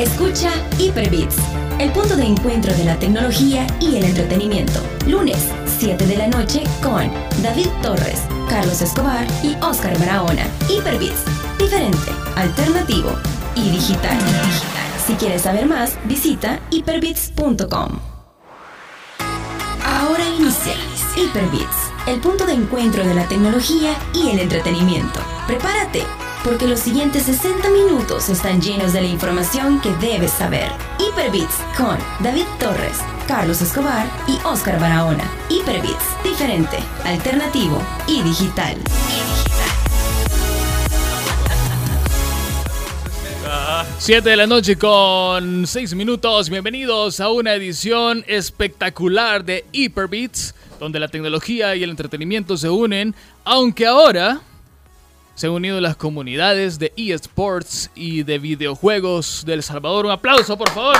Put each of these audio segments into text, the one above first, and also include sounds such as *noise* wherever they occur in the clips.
Escucha Hyperbits, el punto de encuentro de la tecnología y el entretenimiento. Lunes, 7 de la noche con David Torres, Carlos Escobar y Oscar Barahona. Hyperbits, diferente, alternativo y digital. Si quieres saber más, visita hyperbits.com. Ahora inicia Hyperbits, el punto de encuentro de la tecnología y el entretenimiento. Prepárate porque los siguientes 60 minutos están llenos de la información que debes saber. Hyperbits con David Torres, Carlos Escobar y Oscar Barahona. Hyperbits, diferente, alternativo y digital. 7 de la noche con 6 minutos. Bienvenidos a una edición espectacular de Hyperbeats, donde la tecnología y el entretenimiento se unen, aunque ahora se han unido las comunidades de eSports y de videojuegos de El Salvador. Un aplauso, por favor.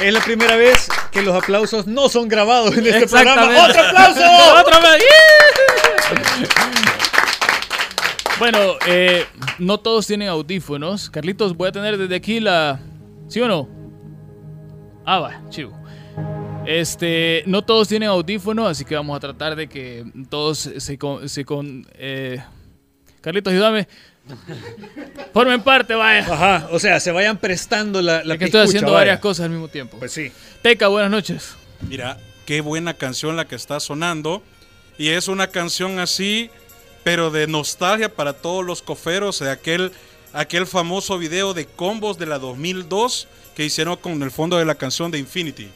Es la primera vez que los aplausos no son grabados en este programa. ¡Otro aplauso! *laughs* ¡Otra vez! Bueno, eh, no todos tienen audífonos. Carlitos, voy a tener desde aquí la... ¿Sí o no? Ah, va, chivo. Este, no todos tienen audífonos, así que vamos a tratar de que todos se con... Se con eh, Carlitos, ayúdame. *laughs* Formen parte, vaya. Ajá, o sea, se vayan prestando la, la Es que estoy haciendo vaya. varias cosas al mismo tiempo. Pues sí. Teca, buenas noches. Mira, qué buena canción la que está sonando. Y es una canción así, pero de nostalgia para todos los coferos de aquel, aquel famoso video de combos de la 2002 que hicieron con el fondo de la canción de Infinity.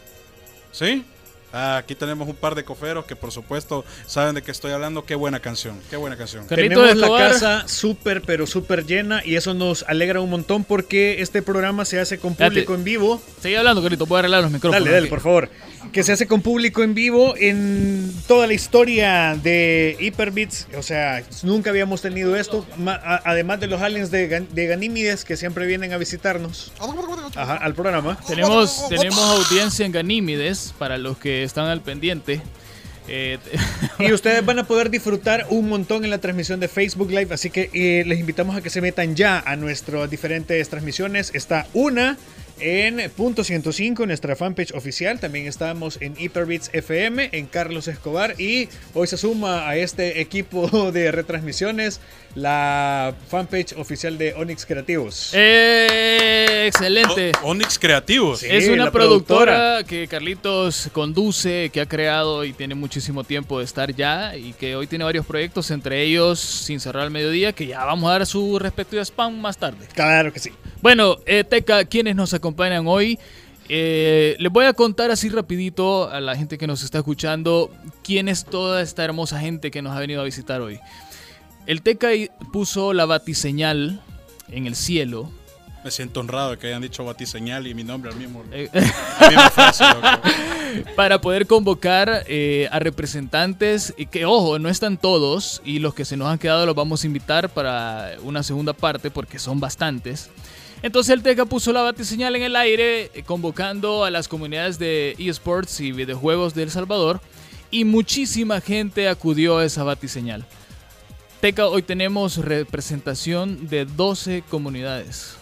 ¿Sí? Ah, aquí tenemos un par de coferos que por supuesto saben de qué estoy hablando. Qué buena canción, qué buena canción. Tenemos la casa súper, pero súper llena y eso nos alegra un montón porque este programa se hace con público en vivo. Sigue hablando, Carlitos. Voy a arreglar los micrófonos. Dale, dale, por favor. Que se hace con público en vivo en toda la historia de Hyperbits. O sea, nunca habíamos tenido esto. Además de los aliens de, Gan- de Ganímides que siempre vienen a visitarnos Ajá, al programa. Tenemos, tenemos audiencia en Ganímides para los que están al pendiente. Eh, *laughs* Y ustedes van a poder disfrutar un montón en la transmisión de Facebook Live. Así que eh, les invitamos a que se metan ya a nuestras diferentes transmisiones. Está una en punto 105, nuestra fanpage oficial. También estamos en Hyperbits FM, en Carlos Escobar. Y hoy se suma a este equipo *laughs* de retransmisiones la fanpage oficial de Onyx Creativos. eh, excelente. O- Onyx Creativos. Sí. es una productora, productora. que Carlitos conduce, que ha creado y tiene muchísimo tiempo de estar ya y que hoy tiene varios proyectos, entre ellos Sin Cerrar al Mediodía, que ya vamos a dar su respectivo spam más tarde. Claro que sí. Bueno, eh, Teca, quienes nos acompañan hoy, eh, les voy a contar así rapidito a la gente que nos está escuchando quién es toda esta hermosa gente que nos ha venido a visitar hoy. El Teca puso la batiseñal en el cielo. Me siento honrado de que hayan dicho batiseñal y mi nombre al mismo. eh, frase, *laughs* para poder convocar eh, a representantes que, ojo, no están todos y los que se nos han quedado los vamos a invitar para una segunda parte porque son bastantes. Entonces el TECA puso la batiseñal en el aire eh, convocando a las comunidades de eSports y videojuegos de El Salvador y muchísima gente acudió a esa batiseñal. Teca, hoy tenemos representación de 12 comunidades.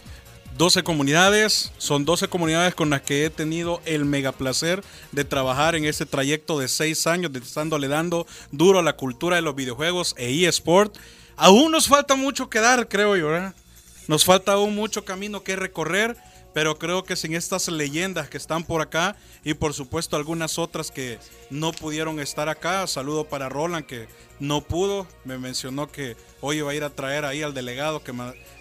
12 comunidades, son 12 comunidades con las que he tenido el mega placer de trabajar en este trayecto de 6 años, de estándole dando duro a la cultura de los videojuegos e eSport. Aún nos falta mucho que dar, creo yo, ¿verdad? Nos falta aún mucho camino que recorrer, pero creo que sin estas leyendas que están por acá y por supuesto algunas otras que no pudieron estar acá, saludo para Roland que no pudo, me mencionó que hoy iba a ir a traer ahí al delegado que,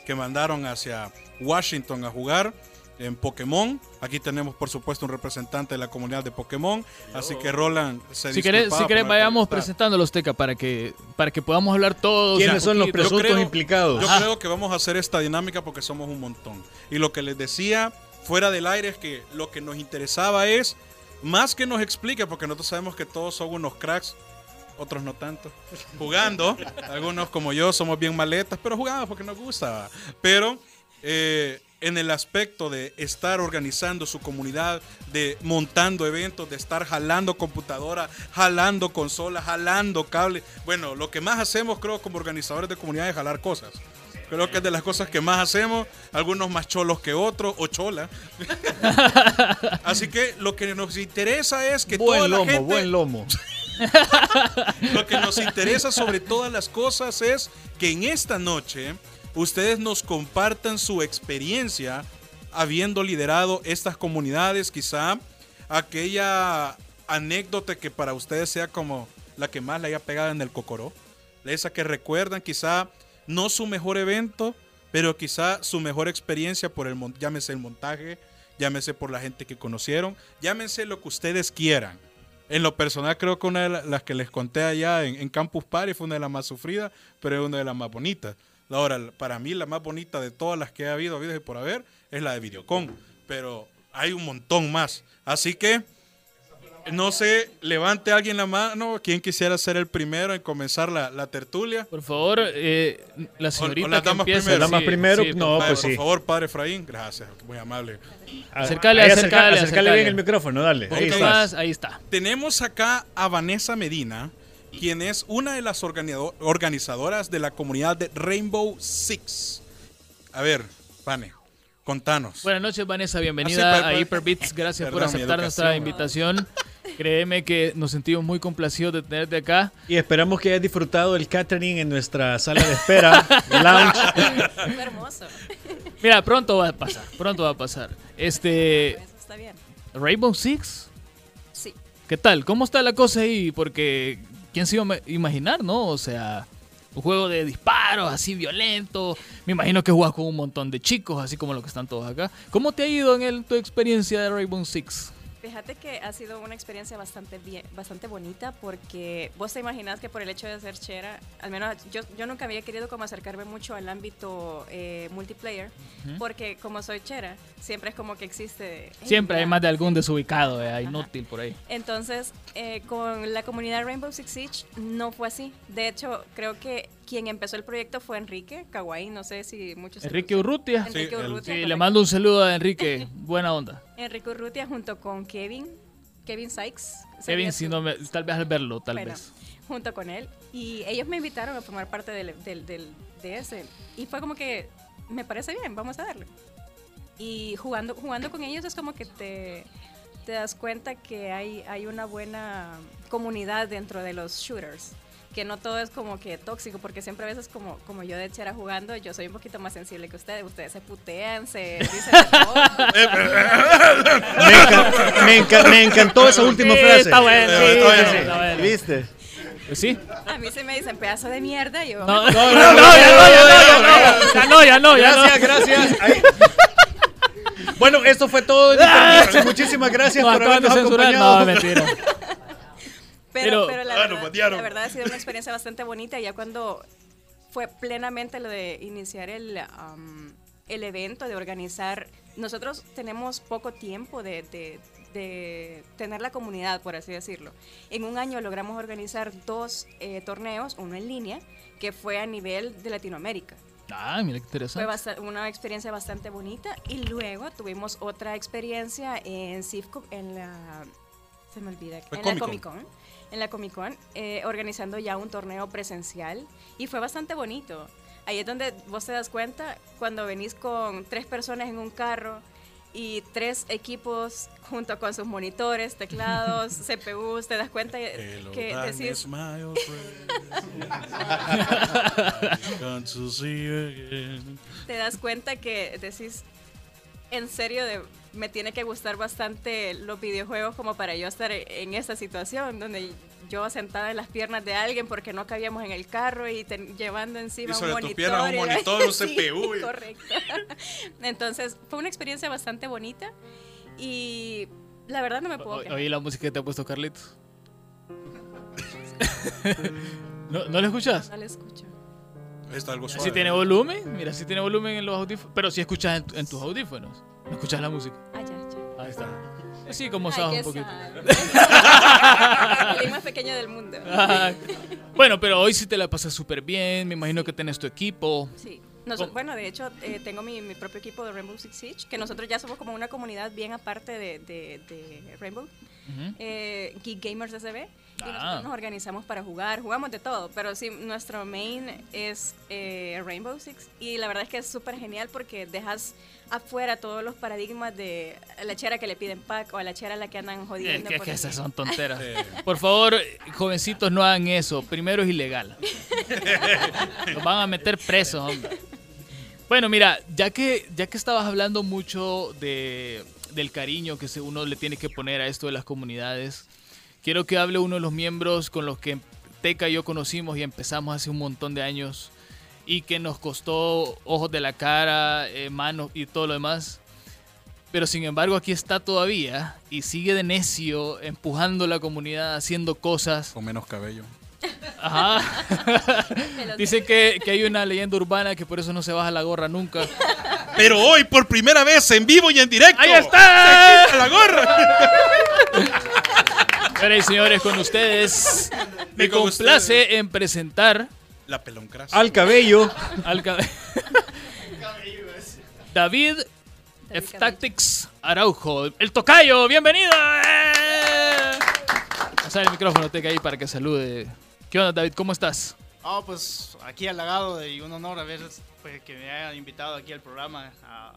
que mandaron hacia Washington a jugar en Pokémon. Aquí tenemos por supuesto un representante de la comunidad de Pokémon, así que Roland se Si querés, si querés vayamos estar. presentándolos, Teca, para que, para que podamos hablar todos. ¿Quiénes son los presuntos creo- implicados? Yo creo que vamos a hacer esta dinámica porque somos un montón. Y lo que les decía fuera del aire es que lo que nos interesaba es más que nos explique, porque nosotros sabemos que todos son unos cracks, otros no tanto, jugando. *laughs* Algunos como yo somos bien maletas, pero jugamos porque nos gusta. Pero eh, en el aspecto de estar organizando su comunidad, de montando eventos, de estar jalando computadora, jalando consolas, jalando cables. Bueno, lo que más hacemos creo como organizadores de comunidad es jalar cosas. Creo que es de las cosas que más hacemos, algunos más cholos que otros, o chola. *laughs* Así que lo que nos interesa es que toda Buen la lomo, gente, buen lomo. *laughs* lo que nos interesa sobre todas las cosas es que en esta noche ustedes nos compartan su experiencia habiendo liderado estas comunidades, quizá aquella anécdota que para ustedes sea como la que más le haya pegado en el cocoró, esa que recuerdan quizá no su mejor evento, pero quizá su mejor experiencia por el llámese el montaje, llámese por la gente que conocieron, llámense lo que ustedes quieran. En lo personal creo que una de la- las que les conté allá en, en Campus Party fue una de las más sufridas, pero es una de las más bonitas. Ahora, para mí la más bonita de todas las que ha habido, habido y por haber, es la de Videocon. Pero hay un montón más. Así que, no sé, levante alguien la mano. ¿Quién quisiera ser el primero en comenzar la, la tertulia? Por favor, eh, la señorita las que damas empiece, primero. Las damas primero, por no, favor. Vaya, pues por sí. favor, padre Efraín. Gracias, muy amable. Acercale, acercale acercale. bien el micrófono, dale. Ahí más, ahí está. Tenemos acá a Vanessa Medina, quien es una de las organizadoras de la comunidad de Rainbow Six. A ver, Vane, contanos. Buenas noches, Vanessa. Ah, Bienvenida sí, pa- a Hyperbits. Gracias por Perdón, aceptar nuestra invitación. Créeme que nos sentimos muy complacidos de tenerte acá. Y esperamos que hayas disfrutado el catering en nuestra sala de espera, *laughs* lounge. Fue hermoso. Mira, pronto va a pasar. Pronto va a pasar. Este. Eso está bien. Rainbow Six. Sí. ¿Qué tal? ¿Cómo está la cosa ahí? Porque, ¿quién se iba a ma- imaginar, no? O sea, un juego de disparos así violento. Me imagino que juegas con un montón de chicos, así como los que están todos acá. ¿Cómo te ha ido en el- tu experiencia de Rainbow Six? Fíjate que ha sido una experiencia bastante bien, bastante bonita porque vos te imaginas que por el hecho de ser chera, al menos yo, yo nunca había querido como acercarme mucho al ámbito eh, multiplayer porque como soy chera, siempre es como que existe... "Hey, Siempre hay mira". más de algún desubicado, eh, inútil por ahí. Entonces, eh, con la comunidad Rainbow Six Siege no fue así. De hecho, creo que quien empezó el proyecto fue Enrique Kawaii, no sé si muchos... Enrique Urrutia. Enrique Sí, el- Urrutia, Sí, le mando un saludo a Enrique. Buena onda. *laughs* Enrique Urrutia junto con Kevin, Kevin Sykes. Kevin, si no me, tal vez al verlo, tal bueno, vez. Junto con él. Y ellos me invitaron a formar parte del, del- del- de ese. Y fue como que, me parece bien, vamos a darle. Y jugando, jugando con ellos es como que te, te das cuenta que hay, hay una buena comunidad dentro de los shooters. Que no todo es como que tóxico, porque siempre a veces como, como yo de chera jugando, yo soy un poquito más sensible que ustedes. Ustedes se putean, se *laughs* dicen. Me, enca- me enca- me encantó esa última Sí, frase. está bueno, Sí, sí, está bueno. ¿Viste? Sí. A mí se me dicen pedazo de mierda y yo... *laughs* No, no, no, no, ya no, no, ya no, no, ya no, ya no, ya no. Gracias, gracias. Ahí. Bueno, esto fue todo. *laughs* Muchísimas gracias por habernos acompañado. No, mentira. Pero, Pero- pero la, Ah, verdad, la verdad ha sido una experiencia bastante bonita. Ya cuando fue plenamente lo de iniciar el, am, el evento, de organizar. Nosotros tenemos poco tiempo de, de- de tener la comunidad, por así decirlo. En un año logramos organizar dos eh, torneos, uno en línea, que fue a nivel de Latinoamérica. Ah, mira qué Fue interesante. basta- una experiencia bastante bonita y luego tuvimos otra experiencia en CIFCO, en la... Se me olvida. Fue en la Comic Con. En la Comic Con, eh, organizando ya un torneo presencial y fue bastante bonito. Ahí es donde vos te das cuenta cuando venís con tres personas en un carro y tres equipos junto con sus monitores, teclados, *laughs* CPUs, te das cuenta Hello, que decís, *laughs* *laughs* te das cuenta que decís, en serio, de- me tiene que gustar bastante los videojuegos como para yo estar en esa situación donde yo sentada en las piernas de alguien porque no cabíamos en el carro y llevando encima Y sobre un tus monitor. piernas un y- monitor, un *laughs* Sí, CPU, y- correcto. Entonces, fue una experiencia bastante bonita y la verdad no me puedo. Oí la música que te ha puesto Carlitos. *laughs* ¿No, ¿No la escuchas? No le escucho. Está algo suave. Si tiene volumen, mira, si tiene volumen en los audífonos. Pero si escuchas en, en tus audífonos. No escuchas la música. Ah, ya, ya. Ahí está. Así como sabes un poquito. *laughs* El más pequeño del mundo. Ay. Bueno, pero hoy sí te la pasas súper bien. Me imagino que tenés tu equipo. Sí. Nos- bueno, de hecho, eh, tengo mi, mi propio equipo de Rainbow Six Siege, que nosotros ya somos como una comunidad bien aparte de, de- de Rainbow, Ujú. eh, Geek Gamers SB. Y Ah. nosotros nos organizamos para jugar, jugamos de todo, pero sí, nuestro main es eh, Rainbow Six y la verdad es que es súper genial porque dejas afuera todos los paradigmas de la chera que le piden pack o a la chera a la que andan Es jodiendo. que, es por que esas son tonteras. *laughs* Por favor, jovencitos, no hagan eso. Primero es ilegal. *laughs* Los van a meter presos, hombre. Bueno, mira, ya que, ya que estabas hablando mucho de, del cariño que se- uno le tiene que poner a esto de las comunidades, quiero que hable uno de los miembros con los que Teca y yo conocimos y empezamos hace un montón de años y que nos costó ojos de la cara, eh, manos y todo lo demás. Pero sin embargo aquí está todavía y sigue de necio empujando la comunidad, haciendo cosas. Con menos cabello. Ajá. *laughs* *laughs* Dicen que, que hay una leyenda urbana que por eso no se baja la gorra nunca. *laughs* Pero hoy, por primera vez, en vivo y en directo. ¡Ahí está! ¡A la gorra! Y señores, con ustedes me complace en presentar La peloncrasa. Al cabello. al cabe- *laughs* David F. Tactics Araujo, el tocayo, bienvenido. ¡Eh! El micrófono, Teca, ahí para que salude. ¿Qué onda, David? ¿Cómo estás? Ah, pues aquí halagado y un honor a ver pues, que me hayan invitado aquí al programa a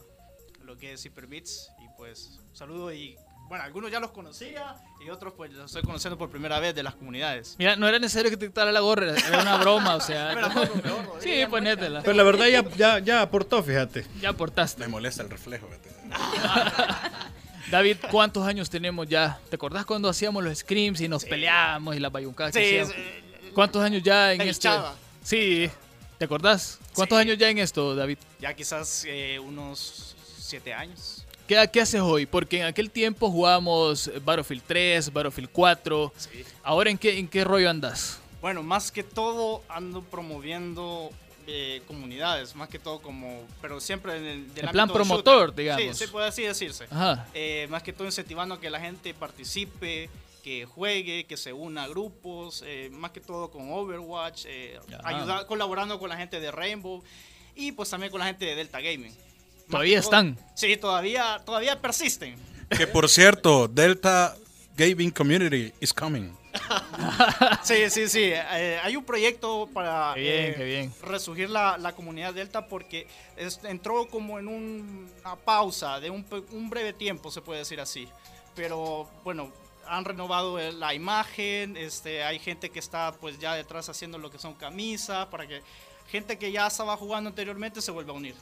lo que es Hyperbits y pues saludo y bueno, algunos ya los conocía y otros pues los estoy conociendo por primera vez de las comunidades. Mira, no era necesario que te quitara la gorra, era una broma, o sea. Pero Sí, ponétela. Pero la verdad ya, ya, ya aportó, fíjate. Ya aportaste. Me molesta el reflejo. *laughs* David, ¿cuántos años tenemos ya? ¿Te acordás cuando hacíamos los screams y nos peleábamos y las bayuncadas? que Sí, ¿Cuántos años ya en esto? Sí, ¿te acordás? ¿Cuántos Sí. años ya en esto, David? ya quizás eh, unos siete años. ¿Qué, ¿Qué haces hoy? Porque en aquel tiempo jugábamos Battlefield 3, Battlefield 4. Sí. Ahora, ¿en qué, en qué rollo andas? Bueno, más que todo ando promoviendo eh, comunidades, más que todo como, pero siempre en el del plan promotor, shooter. digamos. Sí, sí, puede así decirse. Ajá. Eh, más que todo incentivando a que la gente participe, que juegue, que se una a grupos, eh, más que todo con Overwatch, eh, Ajá. ayuda- colaborando con la gente de Rainbow y pues también con la gente de Delta Gaming. ¿Todavía están? Sí, todavía, todavía persisten. Que por cierto, Delta Gaming Community is coming. *laughs* Sí, sí, sí. eh, hay un proyecto para Qué bien, eh, qué bien. resurgir la, la comunidad Delta porque es- entró como en un- una pausa de un, un breve tiempo, se puede decir así. Pero bueno, han renovado el- la imagen, este, hay gente que está pues ya detrás haciendo lo que son camisas para que gente que ya estaba jugando anteriormente se vuelva a unir.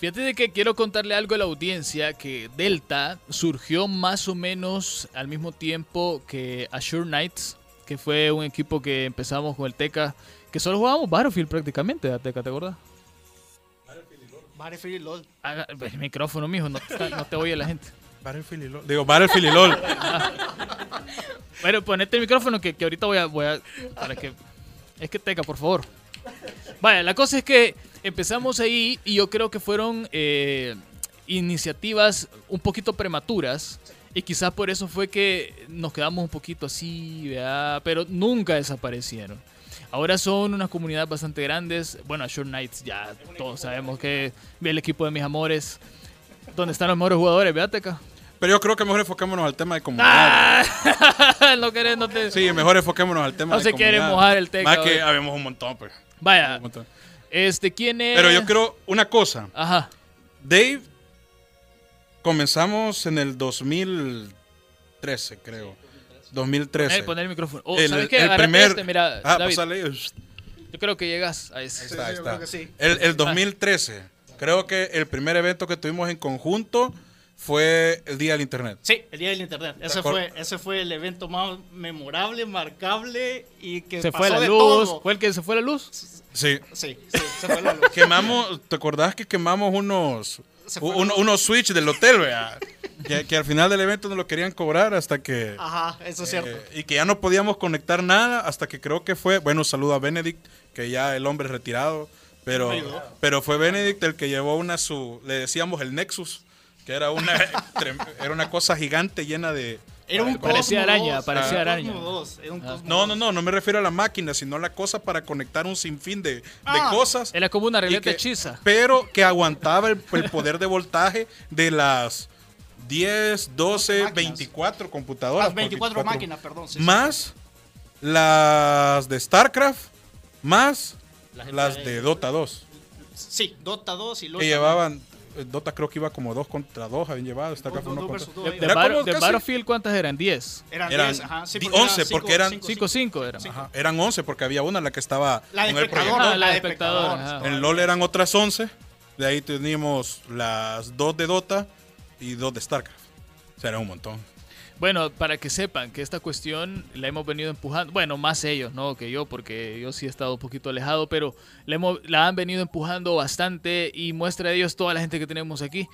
Fíjate de que quiero contarle algo a la audiencia que Delta surgió más o menos al mismo tiempo que Azure Knights, que fue un equipo que empezamos con el Teca, que solo jugábamos Battlefield prácticamente, ¿eh, Teca, ¿te acuerdas? Battlefield y LOL. Haga- el micrófono, mijo, no te, no te oye la gente. Battlefield y LOL. Digo, Battlefield y LOL. *laughs* Bueno, ponete el micrófono que, que ahorita voy a, voy a. Para que. Es que Teca, por favor. Vaya, la cosa es que empezamos ahí y yo creo que fueron eh, iniciativas un poquito prematuras. Y quizás por eso fue que nos quedamos un poquito así, ¿verdad? pero nunca desaparecieron. Ahora son unas comunidades bastante grandes. Bueno, Short Knights ya todos sabemos que el equipo de mis amores. Donde están los mejores jugadores, ¿verdad, Teca? Pero yo creo que mejor enfoquémonos al tema de comunidad. Ah, *laughs* no querés, no te... Sí, mejor enfoquémonos al tema No de se quiere comunidad. mojar el teca, Más que hoy. habemos un montón, pues. Vaya, Un montón. Este, ¿quién es? Pero yo creo una cosa. Ajá. Dave, comenzamos en el 2013, creo. 2013. Poner, poner el micrófono. Oh, el, ¿Sabes qué? el primer. este, mira, ah, David, pásale. yo creo que llegas a ese. Ahí está, ahí está. sí. El 2013. Creo que el primer evento que tuvimos en conjunto fue el Día del Internet. Sí, el día del internet. Ese fue, ese fue el evento más memorable, marcable y que Se pasó fue la de luz. todo. ¿Fue el que se fue la luz? Sí. Sí, sí, se fue la luz. Quemamos, ¿te acordás que quemamos unos Se fue un- la- unos switch del hotel, vea? Que, que al final del evento no lo querían cobrar hasta que Ajá, eso es cierto. eh, y que ya no podíamos conectar nada hasta que creo que fue, bueno, saludo a Benedict, que ya el hombre es retirado, pero pero fue Benedict el que llevó una su le decíamos el Nexus, que era una *laughs* era una cosa gigante llena de Era un Parecía araña, 2, parecía un araña. 2, era un Cosmo No, no, 2. no, no me refiero a la máquina, sino a la cosa para conectar un sinfín de, de Ah. cosas. Era como una regleta que- hechiza. Pero que aguantaba el, el poder de voltaje de las 10, 12, Máquinas. 24 computadoras. Las 24 por máquinas, perdón. sí, sí. Más las de StarCraft más La gente las de- de Dota 2. Sí, Dota 2 y Que Lota llevaban, Dota creo que iba como 2 contra 2, habían llevado StarCraft Dos- 1 dos contra versus dos, De, ahí. de Era Bar- como de casi- Battlefield, ¿cuántas eran? 10. Eran, Eran 10, ajá. Sí, di- porque 11, eran porque eran- 5-5 eran. Ajá, eran 11 porque había una en la que estaba La de espectador. Ah, la de espectador, ajá. En LOL eran otras 11. De ahí teníamos las dos de Dota y dos de StarCraft. O sea, era un montón. Bueno, para que sepan que esta cuestión la hemos venido empujando, bueno, más ellos, ¿no? Que yo, porque yo sí he estado un poquito alejado, pero la, hemos- la han venido empujando bastante y muestra de ellos toda la gente que tenemos aquí.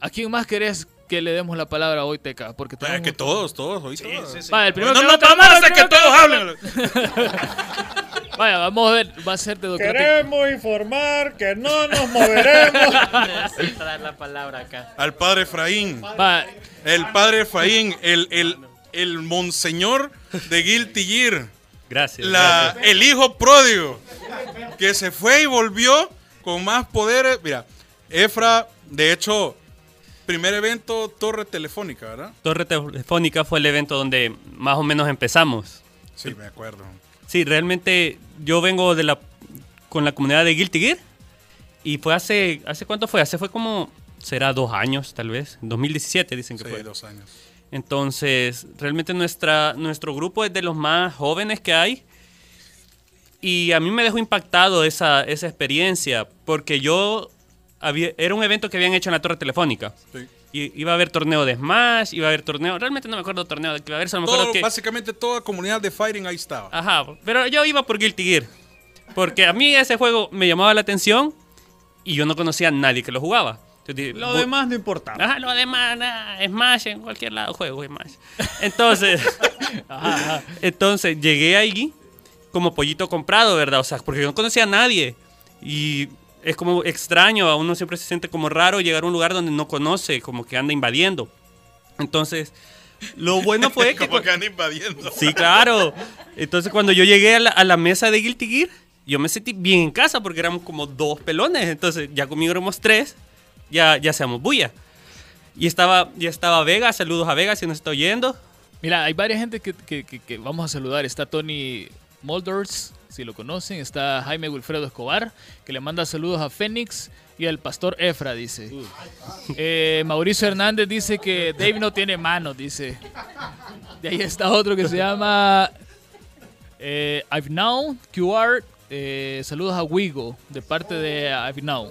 ¿A quién más querés que le demos la palabra hoy, Teca? Porque tenemos que todos, todos, hoy todos. sí, sí. Vaya, el primero no, que no, no que todos hablen. *laughs* Vaya, vamos a ver, va a ser de Doctor Queremos informar que no nos moveremos. *laughs* Necesita dar la palabra acá. Al padre Efraín. Va, El padre Efraín, el, el, el monseñor de Guilty Gear. Gracias. La, el hijo pródigo. Que se fue y volvió con más poderes. Mira, Efra, de hecho, primer evento Torre Telefónica, ¿verdad? Torre Telefónica fue el evento donde más o menos empezamos. Sí, me acuerdo. Sí, realmente yo vengo de la con la comunidad de Guilty Gear y fue hace hace cuánto fue? Hace fue como será dos años tal vez, 2017 dicen que Sí, fue. dos años. Entonces, realmente nuestra, nuestro grupo es de los más jóvenes que hay. Y a mí me dejó impactado esa, esa experiencia, porque yo había, era un evento que habían hecho en la Torre Telefónica. Sí. Y, iba a haber torneo de Smash, iba a haber torneo, realmente no me acuerdo torneo de que iba a haber, solo me acuerdo Todo- que... Básicamente toda comunidad de Fighting ahí estaba. Ajá, pero yo iba por Guilty Gear. Porque a mí ese juego me llamaba la atención y yo no conocía a nadie que lo jugaba. Entonces Lo "Voy- demás no importaba. Ajá, lo demás, nada, Smash en cualquier lado juego Smash. Entonces, *laughs* entonces llegué ahí como pollito comprado, ¿verdad? O sea, porque yo no conocía a nadie. Y es como extraño, a uno siempre se siente como raro llegar a un lugar donde no conoce, como que anda invadiendo. Entonces, lo bueno fue *laughs* que... Como que han invadiendo. Sí, claro. Entonces cuando yo llegué a la, a la mesa de Guilty Gear, yo me sentí bien en casa porque éramos como dos pelones. Entonces ya conmigo éramos tres, ya, ya seamos bulla. Y estaba, ya estaba Vega, saludos a Vega si nos está oyendo. Mira, hay varias gente que, que- que- que vamos a saludar. Está Tony Molders, si lo conocen. Está Jaime Wilfredo Escobar, que le manda saludos a Fénix y al pastor Efra, dice. Eh, Mauricio Hernández dice que Dave no tiene manos, dice. De ahí está otro que se llama eh, I've Now QR. eh, saludos a Wigo, de parte de I've Now.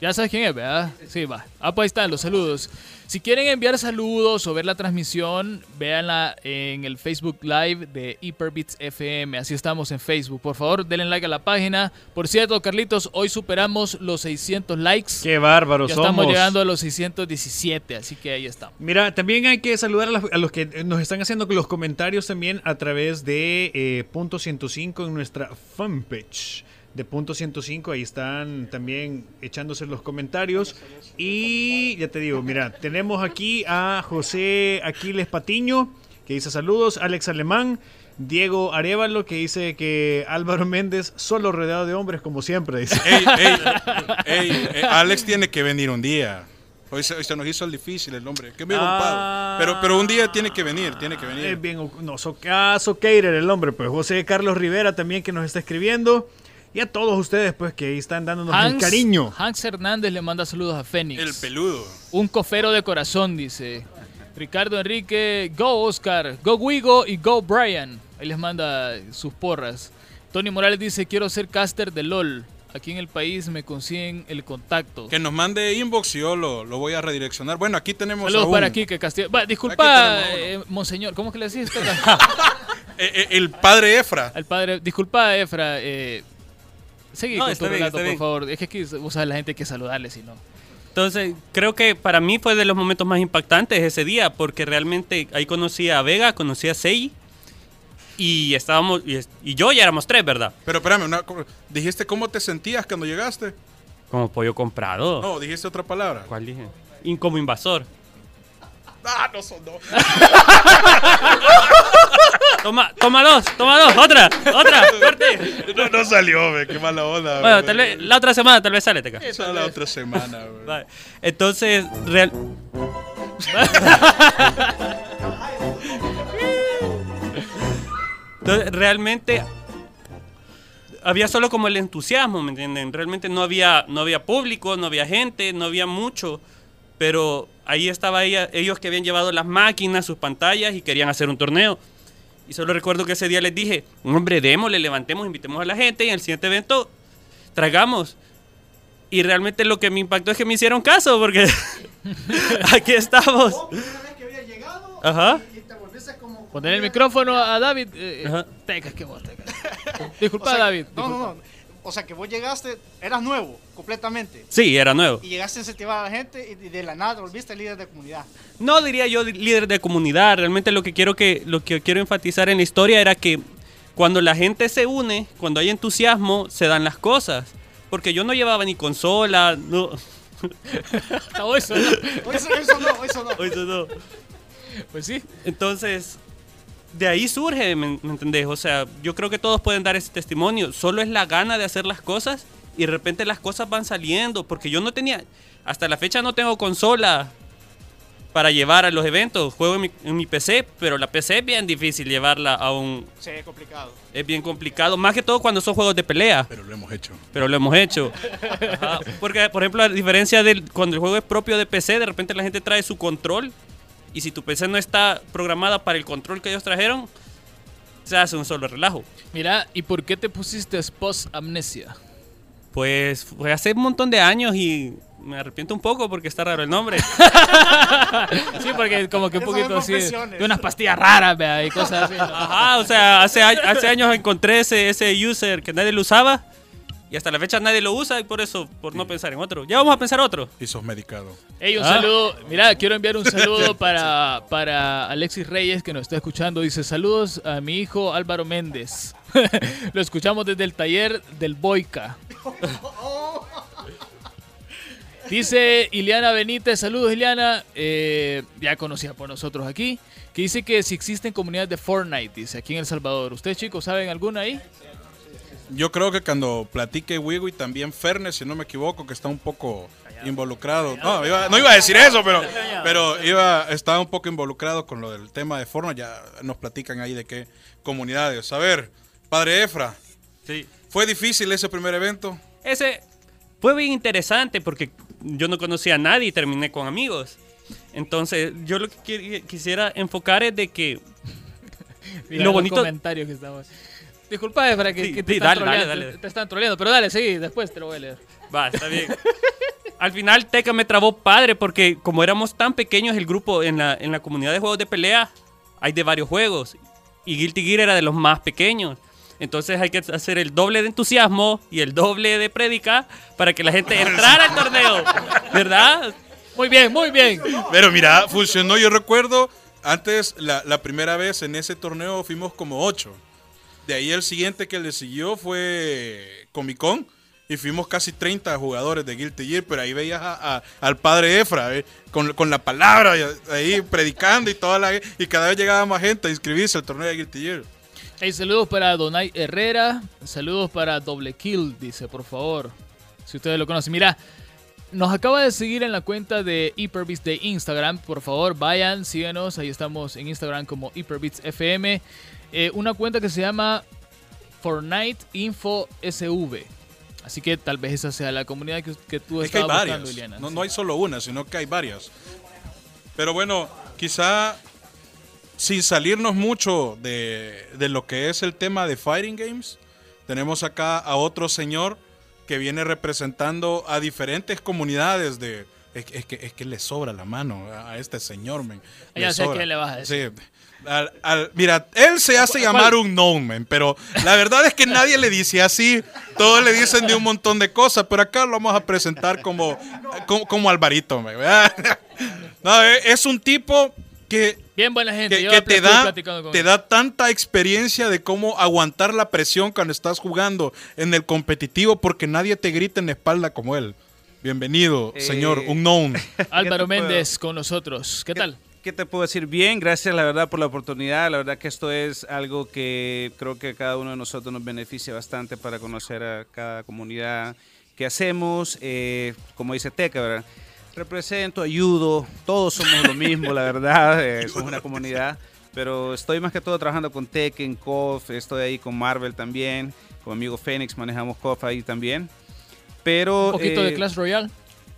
Ya sabes quién es, ¿verdad? Sí, va. Ah, pues ahí están los saludos. Si quieren enviar saludos o ver la transmisión, véanla en el Facebook Live de Hyperbits FM. Así estamos en Facebook. Por favor, denle like a la página. Por cierto, Carlitos, hoy superamos los 600 likes. Qué bárbaros ya somos. estamos llegando a los 617, así que ahí estamos. Mira, también hay que saludar a los, a los que nos están haciendo los comentarios también a través de eh, punto 105 en nuestra fanpage de punto 105. Ahí están también echándose los comentarios. Y ya te digo, mira, tenemos aquí a José Aquiles Patiño que dice saludos, Alex Alemán. Diego Arevalo que dice que Álvaro Méndez solo rodeado de hombres como siempre. Dice. Ey, ey, ey, eh, Alex tiene que venir un día. Hoy se, hoy se nos hizo el difícil el hombre. Que medio Ah. ocupado. Pero, pero un día tiene que venir, tiene que venir. Es bien, no, so, ah, Soqueirer el hombre, pues José Carlos Rivera también que nos está escribiendo. Y a todos ustedes, pues, que ahí están dándonos el cariño. Hans Hernández le manda saludos a Fénix. El peludo. Un cofero de corazón, dice. Ricardo Enrique, go Oscar, go Wigo y go Brian. Ahí les manda sus porras. Tony Morales dice, quiero ser caster de LOL. Aquí en el país me consiguen el contacto. Que nos mande inbox y yo lo, lo voy a redireccionar. Bueno, aquí tenemos Saludos a un- para aquí, que Castillo. Va, disculpa, eh, monseñor, ¿cómo que le decís? *laughs* Eh, eh, el padre Efra. Al padre, disculpa, Efra. Eh, seguí No, con está tu bien, relato, está por bien. favor. Es que aquí, vos sabes, la gente hay que saludarle, si no. Entonces, creo que para mí fue de los momentos más impactantes ese día, porque realmente ahí conocí a Vega, conocí a Sei, y estábamos, y, es- y yo ya éramos tres, ¿verdad? Pero espérame, una dijiste cómo te sentías cuando llegaste. Como pollo comprado. No, dijiste otra palabra. ¿Cuál dije? In- como invasor. Ah, no son dos. *laughs* Toma, toma dos, toma dos, otra, otra, fuerte. No, no salió, ve, qué mala onda. Bueno, tal vez la otra semana tal vez sale, te cae. Esa la otra semana. *laughs* Vale. Entonces, real... *laughs* Entonces, realmente había solo como el entusiasmo, ¿me entienden? Realmente no había, no había público, no había gente, no había mucho, pero ahí estaba ella, ellos que habían llevado las máquinas, sus pantallas y querían hacer un torneo. Y solo recuerdo que ese día les dije, hombre, démosle, levantemos, invitemos a la gente y en el siguiente evento traigamos. Y realmente lo que me impactó es que me hicieron caso, porque *laughs* aquí estamos. Ajá. Poner el micrófono a David. Eh, Ajá. Tecas, qué vos, tecas. Disculpa, O sea, David. No, no, no. O sea, que vos llegaste, eras nuevo, completamente. Sí, era nuevo. Y llegaste a incentivar a la gente y de la nada te volviste líder de comunidad. No diría yo líder de comunidad. Realmente lo que quiero que lo que quiero enfatizar en la historia era que cuando la gente se une, cuando hay entusiasmo, se dan las cosas. Porque yo no llevaba ni consola, no. *laughs* Ah, hoy sonó. Hoy eso, eso no, hoy eso no. Eso no. Pues sí. Entonces, de ahí surge, ¿me, me entendés? O sea, yo creo que todos pueden dar ese testimonio. Solo es la gana de hacer las cosas y de repente las cosas van saliendo. Porque yo no tenía, hasta la fecha no tengo consola para llevar a los eventos. Juego en mi, en mi PC, pero la PC es bien difícil llevarla a un... Sí, es complicado. Es bien complicado, más que todo cuando son juegos de pelea. Pero lo hemos hecho. Pero lo hemos hecho. *laughs* Ajá. Porque, por ejemplo, a diferencia de cuando el juego es propio de PC, de repente la gente trae su control. Y si tu PC no está programada para el control que ellos trajeron, se hace un solo relajo. Mira, ¿y por qué te pusiste post amnesia? Pues fue hace un montón de años y me arrepiento un poco porque está raro el nombre. *laughs* *laughs* Sí, porque como que un poquito así, de unas pastillas raras, vea, y cosas así. Ajá, o sea, hace, hace años encontré ese, ese user que nadie lo usaba. Y hasta la fecha nadie lo usa y por eso, por no pensar en otro. Ya vamos a pensar otro. Y sos medicado. Ey, un Ah. saludo. Mira, quiero enviar un saludo *laughs* para, para Alexis Reyes, que nos está escuchando. Dice, saludos a mi hijo Álvaro Méndez. *laughs* Lo escuchamos desde el taller del Boica. *laughs* Dice Ileana Benítez, saludos Ileana, eh, ya conocida por nosotros aquí, que dice que si existen comunidades de Fortnite, dice, aquí en El Salvador. ¿Ustedes chicos saben alguna ahí? Yo creo que cuando platique Wigo y también Fernes, si no me equivoco, que está un poco involucrado. No, iba, no iba a decir eso, pero, pero iba, estaba un poco involucrado con lo del tema de Fortnite. Ya nos platican ahí de qué comunidades. A ver, padre Efra, Sí. ¿fue difícil ese primer evento? Ese fue bien interesante porque yo no conocía a nadie y terminé con amigos. Entonces, yo lo que qui- quisiera enfocar es de que *laughs* Mira Lo los bonito- comentarios que estamos. Disculpa, Efra, que, Sí, que te, sí, están dale, dale, dale. te- te están troleando, pero dale, sí, después te lo voy a leer. Va, está bien. *laughs* Al final Teca me trabó padre porque como éramos tan pequeños el grupo en la, en la comunidad de juegos de pelea, hay de varios juegos. Y Guilty Gear era de los más pequeños. Entonces hay que hacer el doble de entusiasmo y el doble de prédica para que la gente *laughs* entrara al torneo. ¿Verdad? Muy bien, muy bien. Pero mira, funcionó. Yo recuerdo, antes, la, la primera vez en ese torneo fuimos como ocho. De ahí el siguiente que le siguió fue Comic Con. Y fuimos casi 30 jugadores de Guilty Gear, pero ahí veías al padre Efra, ¿eh? con, la palabra, ahí predicando y toda la y cada vez llegaba más gente a inscribirse al torneo de Guilty Gear. Hey, saludos para Donay Herrera, saludos para Doble Kill, dice, por favor. Si ustedes lo conocen. Mira, nos acaba de seguir en la cuenta de Hyperbits de Instagram. Por favor, vayan, síganos. Ahí estamos en Instagram como Hyperbits FM. Eh, una cuenta que se llama Fortnite Info SV. Así que tal vez esa sea la comunidad que, que tú Es que hay estabas varias. buscando, Ileana. No, Sí. no hay solo una, sino que hay varias. Pero bueno, quizá sin salirnos mucho de, de lo que es el tema de Fighting Games, tenemos acá a otro señor que viene representando a diferentes comunidades de... Es, que- es que, es que le sobra la mano a este señor, men. Ya sé qué le vas a decir. Sí. Al- al- mira, él se hace llamar un gnome, men, pero la verdad es que nadie le dice así. Todos le dicen de un montón de cosas, pero acá lo vamos a presentar como, como, como Alvarito. *laughs* No, eh, es un tipo que, Bien buena gente. que, yo que te, da, con te él. da tanta experiencia de cómo aguantar la presión cuando estás jugando en el competitivo porque nadie te grita en la espalda como él. Bienvenido, Eh, señor Unknown. Álvaro ¿Qué te puedo- Méndez con nosotros. ¿Qué tal? ¿Qué te puedo decir? Bien, gracias la verdad por la oportunidad. La verdad que esto es algo que creo que a cada uno de nosotros nos beneficia bastante para conocer a cada comunidad que hacemos. Eh, como dice Teca, ¿verdad? Represento, ayudo, todos somos lo mismo, la verdad. eh, *laughs* somos una comunidad. Pero estoy más que todo trabajando con Tekken, KOF, estoy ahí con Marvel también, con mi amigo Phoenix manejamos KOF ahí también. Pero, Un poquito de eh, Clash Royale.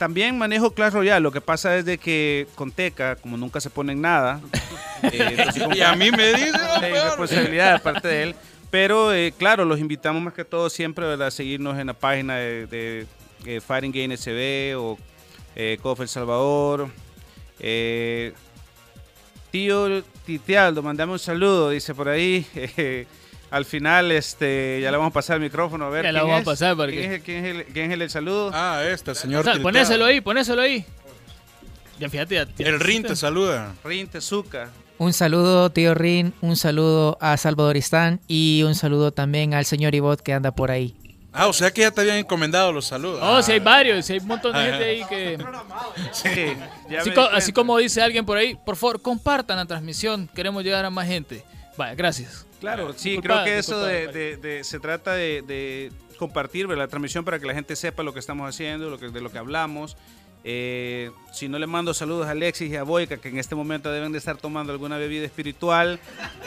También manejo Clash Royale. Lo que pasa es de que con Teca, como nunca se ponen nada, *laughs* eh, entonces Y a mí me dice, "Oh, hay peor". responsabilidad de parte de él. Pero eh, claro, los invitamos más que todo siempre ¿verdad? a seguirnos en la página de, de, eh, Fighting Game SB o eh, KOF El Salvador. Eh, tío Titialdo, mandame un saludo, dice por ahí. *laughs* Al final, este, ya le vamos a pasar el micrófono a ver. Ya le vamos a es. pasar para ¿Quién es el- quién es el- quién es el, saludo? Ah, este, señor. O sea, ponéselo ahí, ponéselo ahí. Ya fíjate, ya, ya- El Rin te saluda. Rin Tezuka. Un saludo, tío Rin, un saludo a Salvadoristán y un saludo también al señor Ibot que anda por ahí. Ah, o sea que ya te habían encomendado los saludos. Oh, si hay varios, si hay un montón de Ajá. gente ahí que... *laughs* Sí, ya Así, co- así como dice alguien por ahí, por favor, compartan la transmisión, queremos llegar a más gente. Vaya, gracias. Claro, sí, Disculpa, creo que eso de, de- de- se trata de, compartir ¿verdad? la transmisión para que la gente sepa lo que estamos haciendo, lo que, de lo que hablamos. Eh, si no le mando saludos a Alexis y a Boica, que en este momento deben de estar tomando alguna bebida espiritual,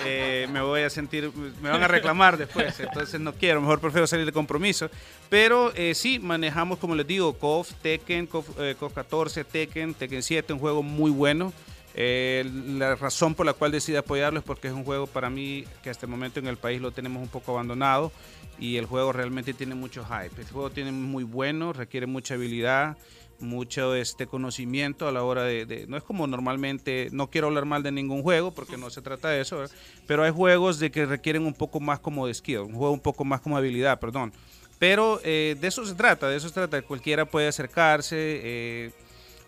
eh, me voy a sentir, me van a reclamar después, entonces no quiero, mejor prefiero salir de compromiso. Pero eh, sí, manejamos, como les digo, KOF, Tekken, KOF, eh, KOF 14, Tekken, Tekken 7, un juego muy bueno. Eh, la razón por la cual decidí apoyarlo es porque es un juego para mí que hasta el momento en el país lo tenemos un poco abandonado y el juego realmente tiene mucho hype. El juego tiene muy bueno, requiere mucha habilidad, mucho este conocimiento a la hora de, de- no es como normalmente, no quiero hablar mal de ningún juego porque no se trata de eso, ¿verdad? pero hay juegos de que requieren un poco más como de skill, un juego un poco más como habilidad, perdón. Pero eh, de eso se trata, de eso se trata. Cualquiera puede acercarse, eh,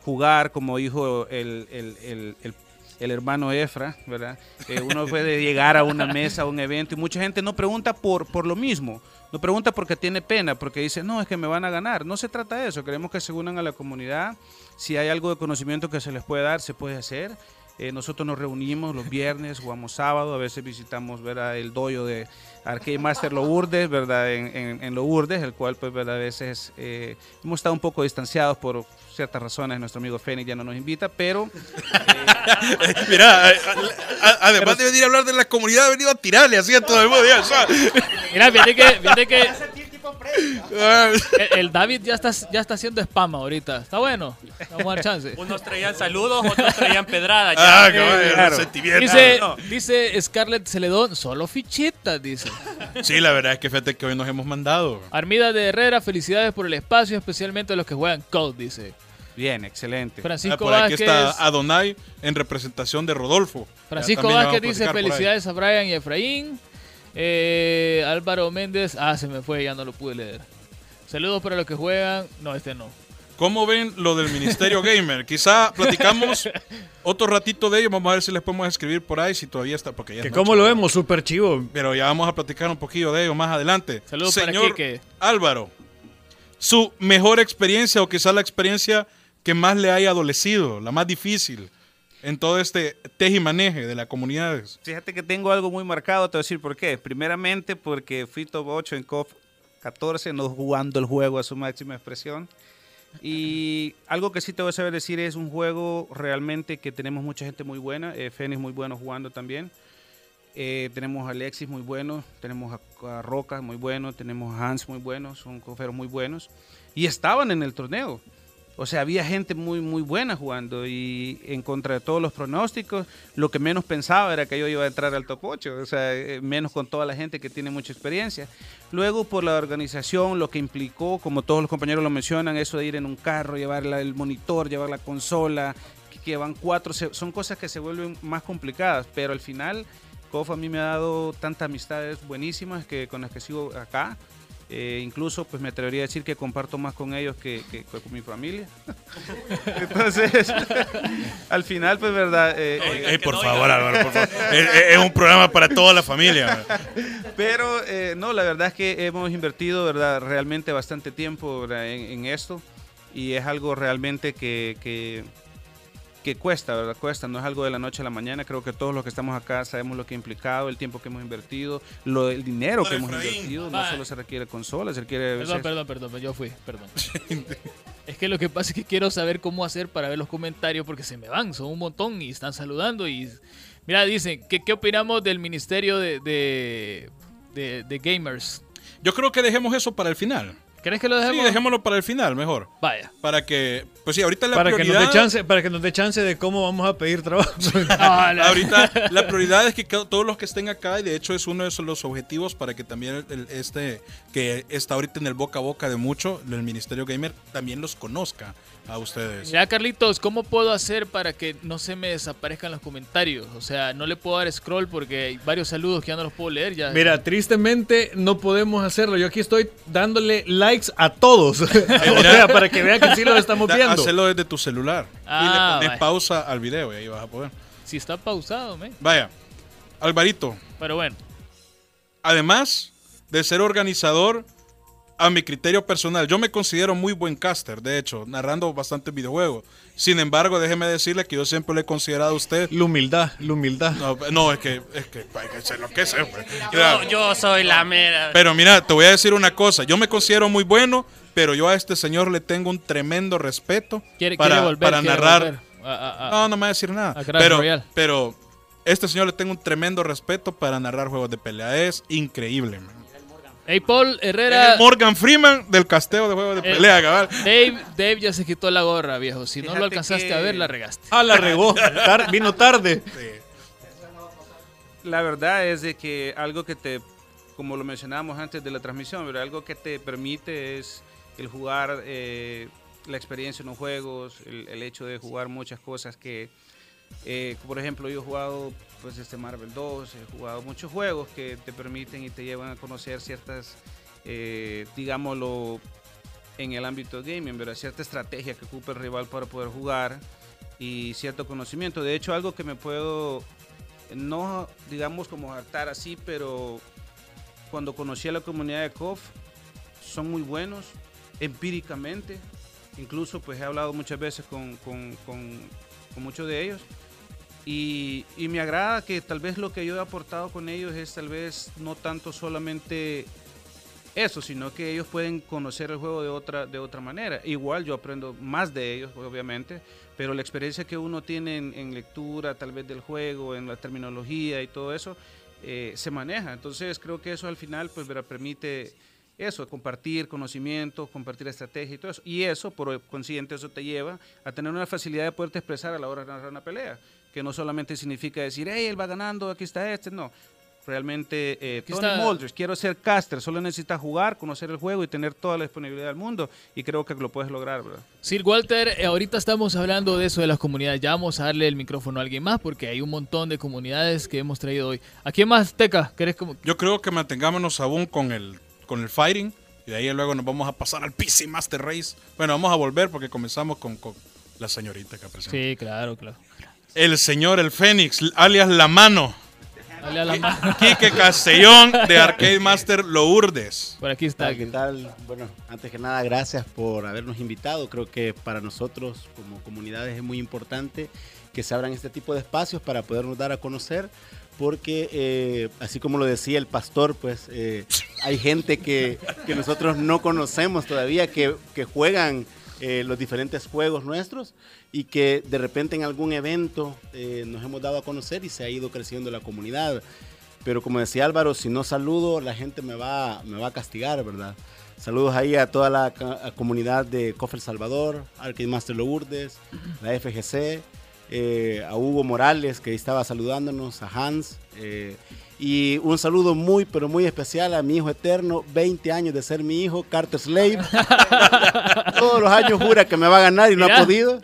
jugar, como dijo el, el- el- el- hermano Efra, ¿verdad? Eh, uno puede llegar a una mesa, a un evento, y mucha gente no pregunta por, por lo mismo. No pregunta porque tiene pena, porque dice, no, es que me van a ganar. No se trata de eso. Queremos que se unan a la comunidad. Si hay algo de conocimiento que se les puede dar, se puede hacer. Eh, nosotros nos reunimos los viernes, jugamos sábado, a veces visitamos ¿verdad? el dojo de Arcade Master Lourdes, ¿verdad? En Lourdes, el cual pues ¿verdad? a veces eh, hemos estado un poco distanciados por ciertas razones. Nuestro amigo Fénix ya no nos invita, pero *laughs* Mira, eh, a- a- además de venir a hablar de la comunidad, ha venido a tirarle así a todo el mundo. ya, o sea, Mira, fíjate que, fíjate que ah, *laughs* el, el David ya está, ya está haciendo spam ahorita. Está bueno, vamos a dar chance. *laughs* Unos traían saludos, otros traían pedradas. ah, cabrón, claro. Dice, no. dice Scarlett Celedón, solo fichitas, dice. Sí, la verdad es que fíjate que hoy nos hemos mandado. Armida de Herrera, felicidades por el espacio, especialmente a los que juegan Code, dice. Bien, excelente. Ah, Francisco por aquí Vázquez. está Adonai en representación de Rodolfo. Francisco Vázquez dice felicidades a Brian y Efraín. Eh, Álvaro Méndez, ah, se me fue, ya no lo pude leer. Saludos para los que juegan. No, este no. ¿Cómo ven lo del Ministerio Gamer? Quizá platicamos *laughs* otro ratito de ello. Vamos a ver si les podemos escribir por ahí, si todavía está. Porque ya Que es cómo lo vemos, súper chivo. Pero ya vamos a platicar un poquillo de ello más adelante. Saludos para Señor Quique. Álvaro, su mejor experiencia o quizá la experiencia que más le haya adolecido, la más difícil en todo este tejimaneje de las comunidades. Fíjate que tengo algo muy marcado, te voy a decir por qué. Primeramente porque fui top 8 en COF 14, no jugando el juego a su máxima expresión. Y algo que sí te voy a saber decir es un juego realmente que tenemos mucha gente muy buena. Eh, Fénix muy bueno jugando también. Eh, tenemos a Alexis muy bueno, tenemos a, a Roca muy bueno, tenemos a Hans muy bueno, son coferos muy buenos. Y estaban en el torneo. O sea, había gente muy, muy buena jugando y en contra de todos los pronósticos, lo que menos pensaba era que yo iba a entrar al top 8, o sea, eh, menos con toda la gente que tiene mucha experiencia. Luego, por la organización, lo que implicó, como todos los compañeros lo mencionan, eso de ir en un carro, llevar el monitor, llevar la consola, que, van cuatro, son cosas que se vuelven más complicadas, pero al final, KOF a mí me ha dado tantas amistades buenísimas que con las que sigo acá. Eh, incluso, pues me atrevería a decir que comparto más con ellos que, que- que con mi familia. *laughs* Entonces, *laughs* al final, pues, verdad. eh, eh, por favor, Álvaro, por favor. Es, es- es un programa para toda la familia. *laughs* pero, eh, no, la verdad es que hemos invertido, verdad, realmente bastante tiempo. En, en esto y es algo realmente que, que, que cuesta, ¿verdad? Cuesta, no es algo de la noche a la mañana. Creo que todos los que estamos acá sabemos lo que ha implicado, el tiempo que hemos invertido, lo, el dinero que hemos Efraín. invertido. No solo se requiere consolas, se requiere. Perdón, veces- perdón, perdón, yo fui, perdón. es que lo que pasa es que quiero saber cómo hacer para ver los comentarios porque se me van, son un montón y están saludando y Mira, dicen, ¿qué, qué opinamos del Ministerio de, de, de- de Gamers? Yo creo que dejemos eso para el final. ¿Crees que lo Sí, dejemos? dejémoslo para el final, mejor. Vaya. Para que, pues sí, ahorita la Para que, nos prioridad... dé chance, para que nos dé chance de cómo vamos a pedir trabajo. *laughs* Ah, la- *laughs* Ahorita la prioridad es que todos los que estén acá, y de hecho es uno de esos- los objetivos para que también el- este, que está ahorita en el boca a boca de mucho, el Ministerio Gamer, también los conozca a ustedes. Ya, Carlitos, ¿cómo puedo hacer para que no se me desaparezcan los comentarios? O sea, no le puedo dar scroll porque hay varios saludos que ya no los puedo leer. Ya. Mira, tristemente no podemos hacerlo. Yo aquí estoy dándole likes a todos. *laughs* o sea, para que vean que sí lo estamos viendo. Hacelo desde tu celular. Ah, y le pones vaya. pausa al video y ahí vas a poder. Si está pausado, me. Vaya, Alvarito, Pero bueno. además de ser organizador, a mi criterio personal, yo me considero muy buen caster, de hecho, narrando bastantes videojuegos. Sin embargo, déjeme decirle que yo siempre le he considerado a usted. La humildad, la humildad. No, no, es que, es que, hay que ser lo que sea, pues. Yo, yo soy la mera. Pero mira, te voy a decir una cosa. Yo me considero muy bueno, pero yo a este señor le tengo un tremendo respeto Quiere, para, quiere volver. para narrar. volver a- a- a- No, no me va a decir nada. A Pero, pero este señor le tengo un tremendo respeto para narrar juegos de pelea. Es increíble, man. Hey, Paul Herrera. el Morgan Freeman del casteo de juegos de Eh, pelea, cabal. Dave, Dave ya se quitó la gorra, viejo. Si no lo alcanzaste que- a ver, la regaste. Ah, la regó. Tar- vino tarde. La verdad es de que algo que te, como lo mencionábamos antes de la transmisión, pero algo que te permite es el jugar, eh, la experiencia en los juegos, el, el hecho de jugar muchas cosas que, eh, por ejemplo, yo he jugado pues este Marvel 2, he jugado muchos juegos que te permiten y te llevan a conocer ciertas, eh, digámoslo, en el ámbito gaming, ¿verdad? cierta estrategia que ocupa el rival para poder jugar y cierto conocimiento. De hecho, algo que me puedo no digamos como hartar así, pero cuando conocí a la comunidad de KOF, son muy buenos empíricamente. Incluso pues he hablado muchas veces con- con muchos de ellos. Y, y me agrada que tal vez lo que yo he aportado con ellos es tal vez no tanto solamente eso, sino que ellos pueden conocer el juego de otra, de otra manera. Igual yo aprendo más de ellos, obviamente, pero la experiencia que uno tiene en, lectura, tal vez del juego, en la terminología y todo eso, eh, se maneja. Entonces creo que eso al final pues verá, permite eso, compartir conocimientos, compartir estrategia y todo eso. Y eso, por consiguiente, eso te lleva a tener una facilidad de poderte expresar a la hora de narrar una pelea, que no solamente significa decir, hey, él va ganando, aquí está este, no. Realmente, eh, Tony está- quiero ser caster, solo necesitas jugar, conocer el juego y tener toda la disponibilidad del mundo. Y creo que lo puedes lograr, ¿verdad? Sir Walter, eh, ahorita estamos hablando de eso de las comunidades. Ya vamos a darle el micrófono a alguien más porque hay un montón de comunidades que hemos traído hoy. ¿A quién más, Teca? ¿Querés como... Yo creo que mantengámonos aún con el, con el fighting. Y de ahí luego nos vamos a pasar al PC Master Race. Bueno, vamos a volver porque comenzamos con, con la señorita que presenta. Sí, claro, claro. El señor El Fénix, alias La Mano. Dale a la mano. Quique Castellón de Arcade Master Lourdes. Por aquí está. ¿Qué tal? Bueno, antes que nada, gracias por habernos invitado. Creo que para nosotros como comunidades es muy importante que se abran este tipo de espacios para podernos dar a conocer, porque eh, así como lo decía el pastor, pues eh, hay gente que, que nosotros no conocemos todavía, que, que juegan eh, los diferentes juegos nuestros y que de repente en algún evento eh, nos hemos dado a conocer y se ha ido creciendo la comunidad. Pero como decía Álvaro, si no saludo, la gente me va, me va a castigar, ¿verdad? Saludos ahí a toda la comunidad de Cofer Salvador, Arcade Master Lourdes, la FGC, eh, a Hugo Morales que estaba saludándonos, a Hans. eh, y un saludo muy, pero muy especial a mi hijo eterno, 20 años de ser mi hijo, Carter Slave. *laughs* Todos los años jura que me va a ganar y no ha podido.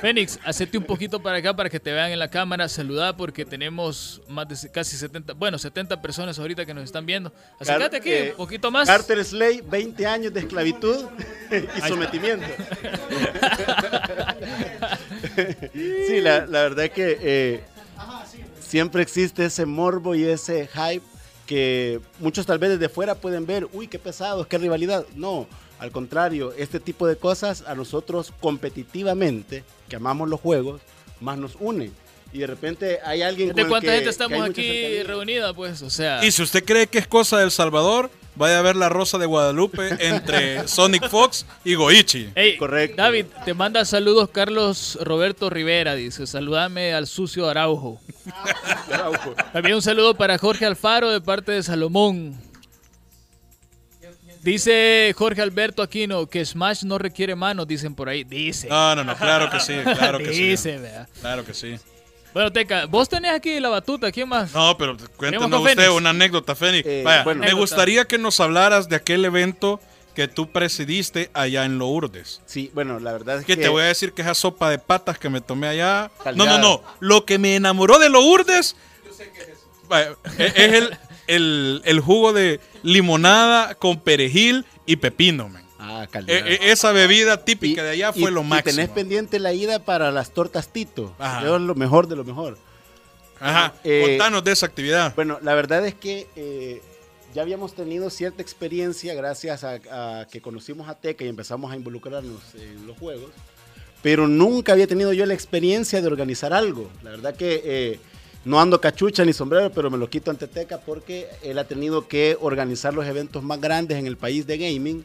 Fénix, hacete un poquito para acá para que te vean en la cámara. Saludá porque tenemos más de casi 70, bueno, 70 personas ahorita que nos están viendo. Acércate aquí, eh, un poquito más. Carter Slave, 20 años de esclavitud *laughs* y sometimiento. *laughs* *laughs* sí, la, la verdad que eh, siempre existe ese morbo y ese hype que muchos tal vez desde fuera pueden ver, uy, qué pesado, qué rivalidad. No, al contrario, este tipo de cosas a nosotros competitivamente, que amamos los juegos, más nos une. Y de repente hay alguien ¿De con el cuánta que- gente que hay estamos aquí reunida? Pues, o sea. Y si usted cree que es cosa del Salvador, vaya a ver la Rosa de Guadalupe entre Sonic Fox y Goichi. Correcto. David, te manda saludos Carlos Roberto Rivera, dice, saludame al sucio *laughs* Araujo. También un saludo para Jorge Alfaro de parte de Salomón. Dice Jorge Alberto Aquino que Smash no requiere manos, dicen por ahí. Dice. No, no, no, claro que sí, claro que sí. *laughs* Dice, vea. Claro que sí. Bueno, Teca, vos tenés aquí la batuta, ¿quién más? No, pero cuéntanos usted Fénix. una anécdota, Fénix. Eh, Vaya, bueno. me gustaría que nos hablaras de aquel evento que tú presidiste allá en Lourdes. Sí, bueno, la verdad es Que que... te voy a decir que esa sopa de patas que me tomé allá. No, no, no. Lo que me enamoró de Lourdes. Vaya, es es el, el, el jugo de limonada con perejil y pepino, man. Ah, E- caldeada. e- esa bebida típica Y- de allá y- fue lo y máximo. tenés pendiente la ida para las tortas Tito. Ajá. Es lo mejor de lo mejor. Ajá. Eh, Contanos de esa actividad. Bueno, la verdad es que eh, ya habíamos tenido cierta experiencia gracias a, a que conocimos a Teca y empezamos a involucrarnos en los juegos, pero nunca había tenido yo la experiencia de organizar algo. La verdad que eh, no ando cachucha ni sombrero, pero me lo quito ante Teca porque él ha tenido que organizar los eventos más grandes en el país de gaming.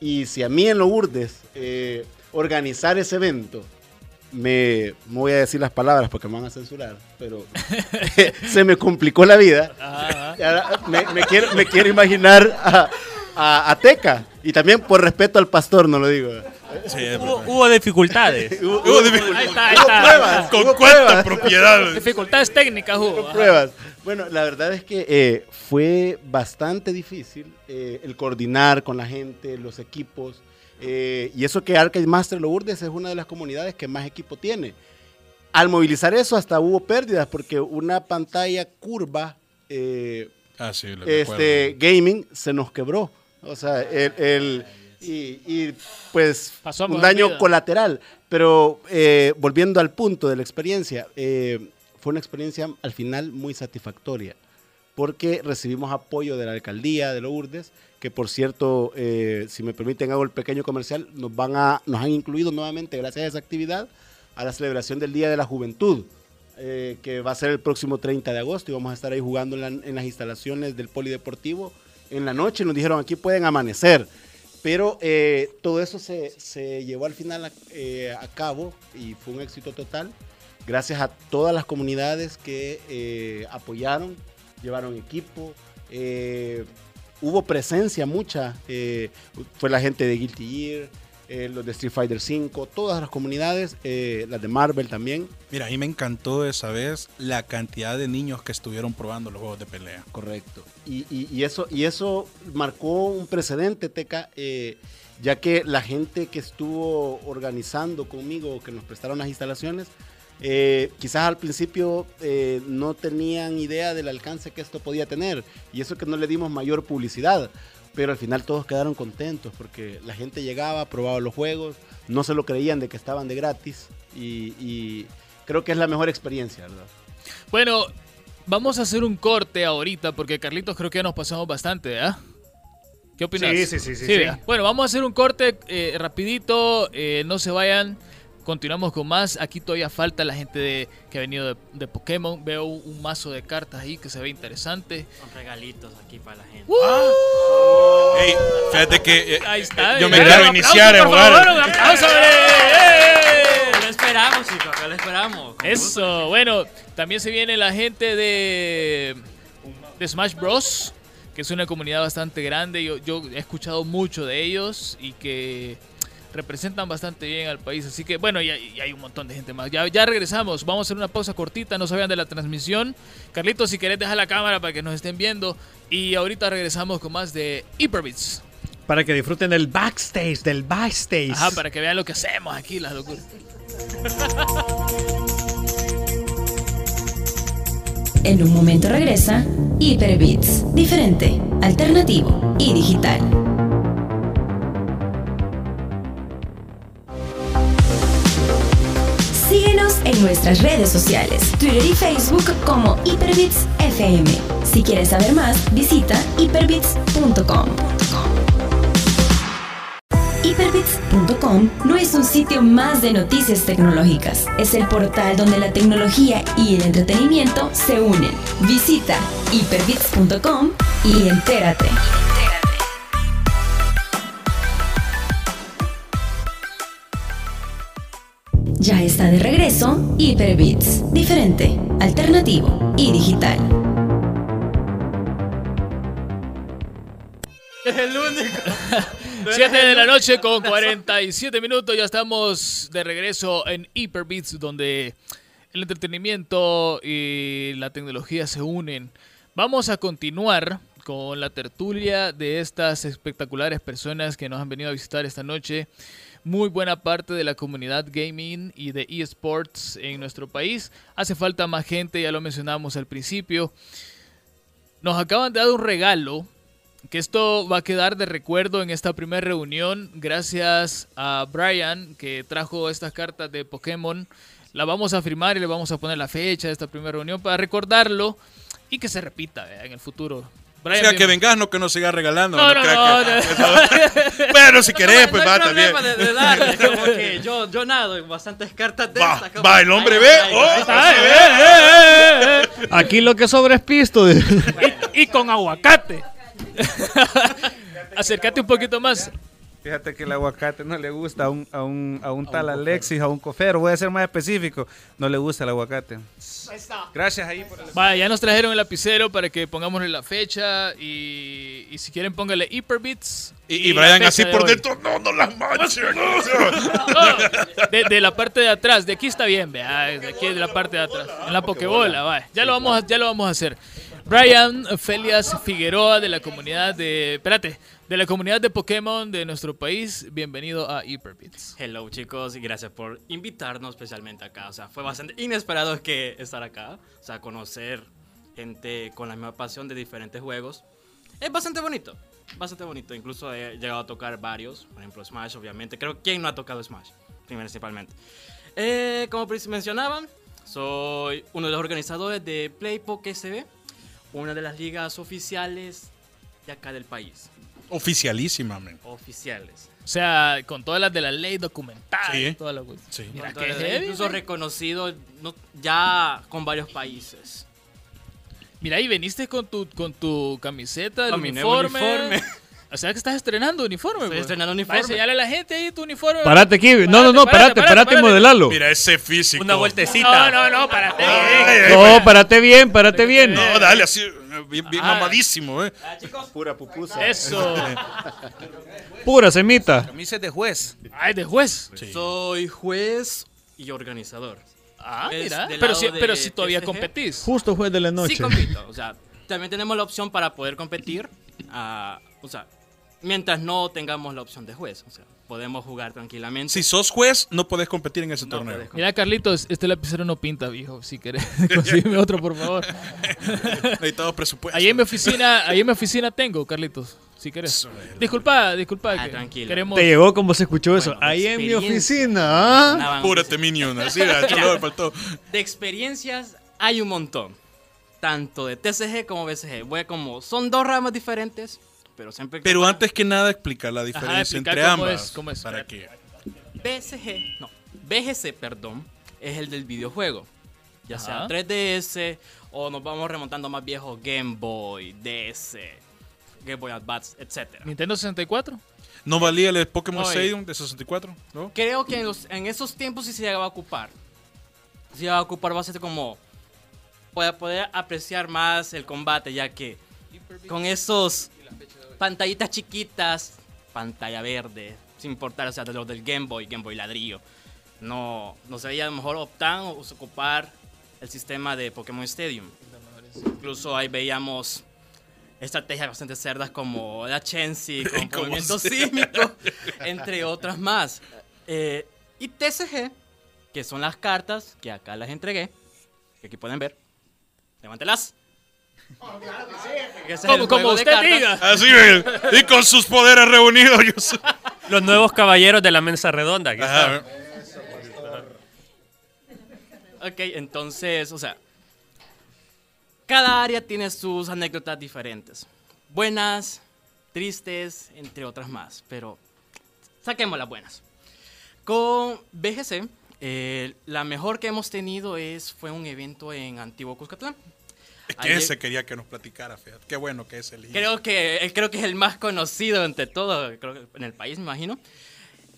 Y si a mí en Lourdes eh, organizar ese evento me no voy a decir las palabras porque me van a censurar, pero *laughs* se me complicó la vida. Me, me quiero, me quiero imaginar a, a- a Teca. Y también por respeto al pastor, no lo digo. Sí, *laughs* Hubo, hubo dificultades. Hubo, Hubo dificultades. Ahí está, ahí hubo está. pruebas. Con hubo cuánta pruebas. propiedad. Dificultades técnicas, Hugo. Hubo pruebas. Bueno, la verdad es que eh, fue bastante difícil eh, el coordinar con la gente, los equipos. eh, y eso que Arcade Master Lourdes es una de las comunidades que más equipo tiene. Al movilizar eso hasta hubo pérdidas porque una pantalla curva eh, Ah, sí, lo este gaming se nos quebró. O sea, el, el- y, y, pues Pasó un daño vida. colateral. Pero eh, volviendo al punto de la experiencia, eh, fue una experiencia al final muy satisfactoria. Porque recibimos apoyo de la alcaldía de Lourdes, que por cierto, eh, si me permiten hago el pequeño comercial, nos, van a, nos han incluido nuevamente, gracias a esa actividad, a la celebración del Día de la Juventud eh, que va a ser el próximo 30 de agosto y vamos a estar ahí jugando en, la- en las instalaciones del Polideportivo en la noche. Nos dijeron aquí pueden amanecer, pero eh, todo eso se, se llevó al final a, eh, a cabo y fue un éxito total. Gracias a todas las comunidades que eh, apoyaron, llevaron equipo. hubo presencia mucha. fue la gente de Guilty Gear, eh, los de Street Fighter 5, todas las comunidades, eh, las de Marvel también. Mira, a mí me encantó esa vez la cantidad de niños que estuvieron probando los juegos de pelea. Correcto. Y, y- y eso, y eso marcó un precedente, Teca, eh, ya que la gente que estuvo organizando conmigo, que nos prestaron las instalaciones, eh, quizás al principio eh, no tenían idea del alcance que esto podía tener. Y eso que no le dimos mayor publicidad. Pero al final todos quedaron contentos porque la gente llegaba, probaba los juegos, no se lo creían de que estaban de gratis. Y, y creo que es la mejor experiencia, ¿verdad? Bueno, vamos a hacer un corte ahorita porque Carlitos creo que ya nos pasamos bastante, ¿verdad? ¿Qué opinas? Sí, sí, sí, sí. Bueno, vamos a hacer un corte eh, rapidito, eh, no se vayan. Continuamos con más. Aquí todavía falta la gente de, que ha venido de, de Pokémon. Veo un, mazo de cartas ahí que se ve interesante. Con regalitos aquí para la gente. Ey, fíjate que eh, Ahí está. yo me eh, quiero un iniciar a jugar. favor, un aplauso, *laughs* ¡eh! Lo esperamos, chicos, lo esperamos. Gusto. Eso, bueno, también se viene la gente de, de Smash Bros, que es una comunidad bastante grande. Yo, yo he escuchado mucho de ellos y que representan bastante bien al país. Así que, bueno, y, hay- y hay un montón de gente más. Ya, ya regresamos, vamos a hacer una pausa cortita, no vayan de la transmisión. Carlitos, si querés, deja la cámara para que nos estén viendo. Y ahorita regresamos con más de Hyperbits. Para que disfruten del backstage, del backstage. Ajá, para que vean lo que hacemos aquí, las locuras. En un momento regresa Hyperbits, diferente, alternativo y digital. En nuestras redes sociales, Twitter y Facebook como Hyperbits FM. Si quieres saber más, visita hyperbits.com. Hyperbits.com no es un sitio más de noticias tecnológicas, es el portal donde la tecnología y el entretenimiento se unen. Visita hyperbits.com y entérate. Ya está de regreso Hyperbits. Diferente, alternativo y digital. El único. *laughs* 7 de la noche con 47 minutos. Ya estamos de regreso en Hyperbeats, donde el entretenimiento y la tecnología se unen. Vamos a continuar con la tertulia de estas espectaculares personas que nos han venido a visitar esta noche. Muy buena parte de la comunidad gaming y de esports en nuestro país. Hace falta más gente, ya lo mencionamos al principio. Nos acaban de dar un regalo que esto va a quedar de recuerdo en esta primera reunión gracias a Brian que trajo estas cartas de Pokémon. La vamos a firmar y le vamos a poner la fecha de esta primera reunión para recordarlo y que se repita ¿verdad? en el futuro. Brian, o sea, que vengas, no que nos sigas regalando. No, no, no, que- no. *laughs* Pero si querés, No, pues no va hay también. problema de, de darle, *laughs* como que yo, yo nado en bastantes cartas de Va, estas, va, el hombre ve. Aquí lo que sobra es pisto. Y con aguacate. *laughs* Acércate un poquito más. Fíjate que el aguacate no le gusta a un, a un, a un tal Alexis, a un cofero. Voy a ser más específico. No le gusta el aguacate. Gracias ahí por el... Vaya, ya nos trajeron el lapicero para que pongámosle la fecha y, y si quieren póngale Hyperbits. Y, y Brian así de por hoy. dentro, no, no las manches. No, *laughs* de, de la parte de atrás, de aquí está bien, vea, de aquí de la parte de atrás, en la pokebola, vaya. Ya lo vamos a, ya lo vamos a hacer. Brian Felias Figueroa de la comunidad de, espérate, de la comunidad de Pokémon de nuestro país, bienvenido a Hyperbits. Hello chicos y gracias por invitarnos especialmente acá. O sea, fue bastante inesperado que estar acá. O sea, conocer gente con la misma pasión de diferentes juegos. Es bastante bonito. Bastante bonito. Incluso he llegado a tocar varios. Por ejemplo, Smash, obviamente. Creo ¿quién no ha tocado Smash? Principalmente. Eh, como mencionaban, soy uno de los organizadores de Play SB. Una de las ligas oficiales de acá del país. Oficialísima, man. Oficiales. O sea, con todas las de la ley documentada y Sí. toda la. Sí. Mira Entonces, qué heavy, incluso man. reconocido no- ya con varios países. Mira, y veniste con tu, con tu camiseta, el uniforme. uniforme. O sea que estás estrenando uniforme, Estoy pues. estrenando uniforme. enseñale a la gente ahí tu uniforme. Parate aquí. No, no, no, parate, parate, y modelalo. Mira ese físico. Una vueltecita. No, no, no, párate. Ay, ay, No, parate bien, parate bien. No, dale así, bien, bien Ah. mamadísimo, eh. Pura pupusa. Eso. *laughs* Pura semita. Camisas de juez. Ay, de juez. Soy juez y organizador. Ah, Es mira. Pero si, pero si todavía TCG. competís. Justo juez de la noche. Sí compito. O sea, también tenemos la opción para poder competir. ah, o sea, mientras no tengamos la opción de juez. O sea, podemos jugar tranquilamente. Si sos juez, no podés competir en ese No torneo. Mira, Carlitos, este lapicero no pinta, viejo. Si querés, *laughs* consígueme otro, por favor. *laughs* Necesitamos presupuesto. Ahí en mi oficina, ahí en mi oficina tengo, Carlitos. Si querés. Eso. Disculpa, disculpa. Ah, que tranquilo. Queremos... Te llegó como se escuchó eso. Bueno, Ahí en mi oficina. ¿ah? Una Apúrate, Minion. Así, me faltó. De experiencias hay un montón. Tanto de TCG como BCG. Voy a como, son dos ramas diferentes, pero siempre... Pero antes que nada, explica la diferencia entre cómo ambas. es, cómo es. ¿Para qué? BCG, no, BGC, perdón, es el del videojuego. Ya sea Ajá. 3DS o nos vamos remontando más viejos Game Boy, DS, Game Boy Advance, etc. Nintendo 64. ¿No valía el Pokémon. Stadium de 64? ¿No? Creo que en, los- en esos tiempos sí se llegaba a ocupar. Se llegaba a ocupar bastante como para poder apreciar más el combate, ya que con esos pantallitas chiquitas, pantalla verde, sin importar, o sea, de los del Game Boy, Game Boy ladrillo, no, no se veía a lo mejor optar o ocupar el sistema de Pokémon Stadium. Incluso ahí veíamos estrategias bastante cerdas como la Chensi, con ¿Cómo movimiento sísmico, entre otras más. Eh, y TCG, que son las cartas que acá las entregué, que aquí pueden ver. Levántelas. Que ese es el Como, como juego de usted cartas. diga. Así, eh, y con sus poderes reunidos. Yo soy- Los nuevos caballeros de la mesa redonda. aquí Ajá. Ok, entonces, o sea, cada área tiene sus anécdotas diferentes. Buenas, tristes, entre otras más. Pero saquemos las buenas. Con BGC, eh, la mejor que hemos tenido es, fue un evento en Antiguo Cuscatlán. Es que Ayer- ese quería que nos platicara, fíjate. Qué bueno que es el Creo que, eh, creo que es el más conocido entre todos, creo en el país, me imagino.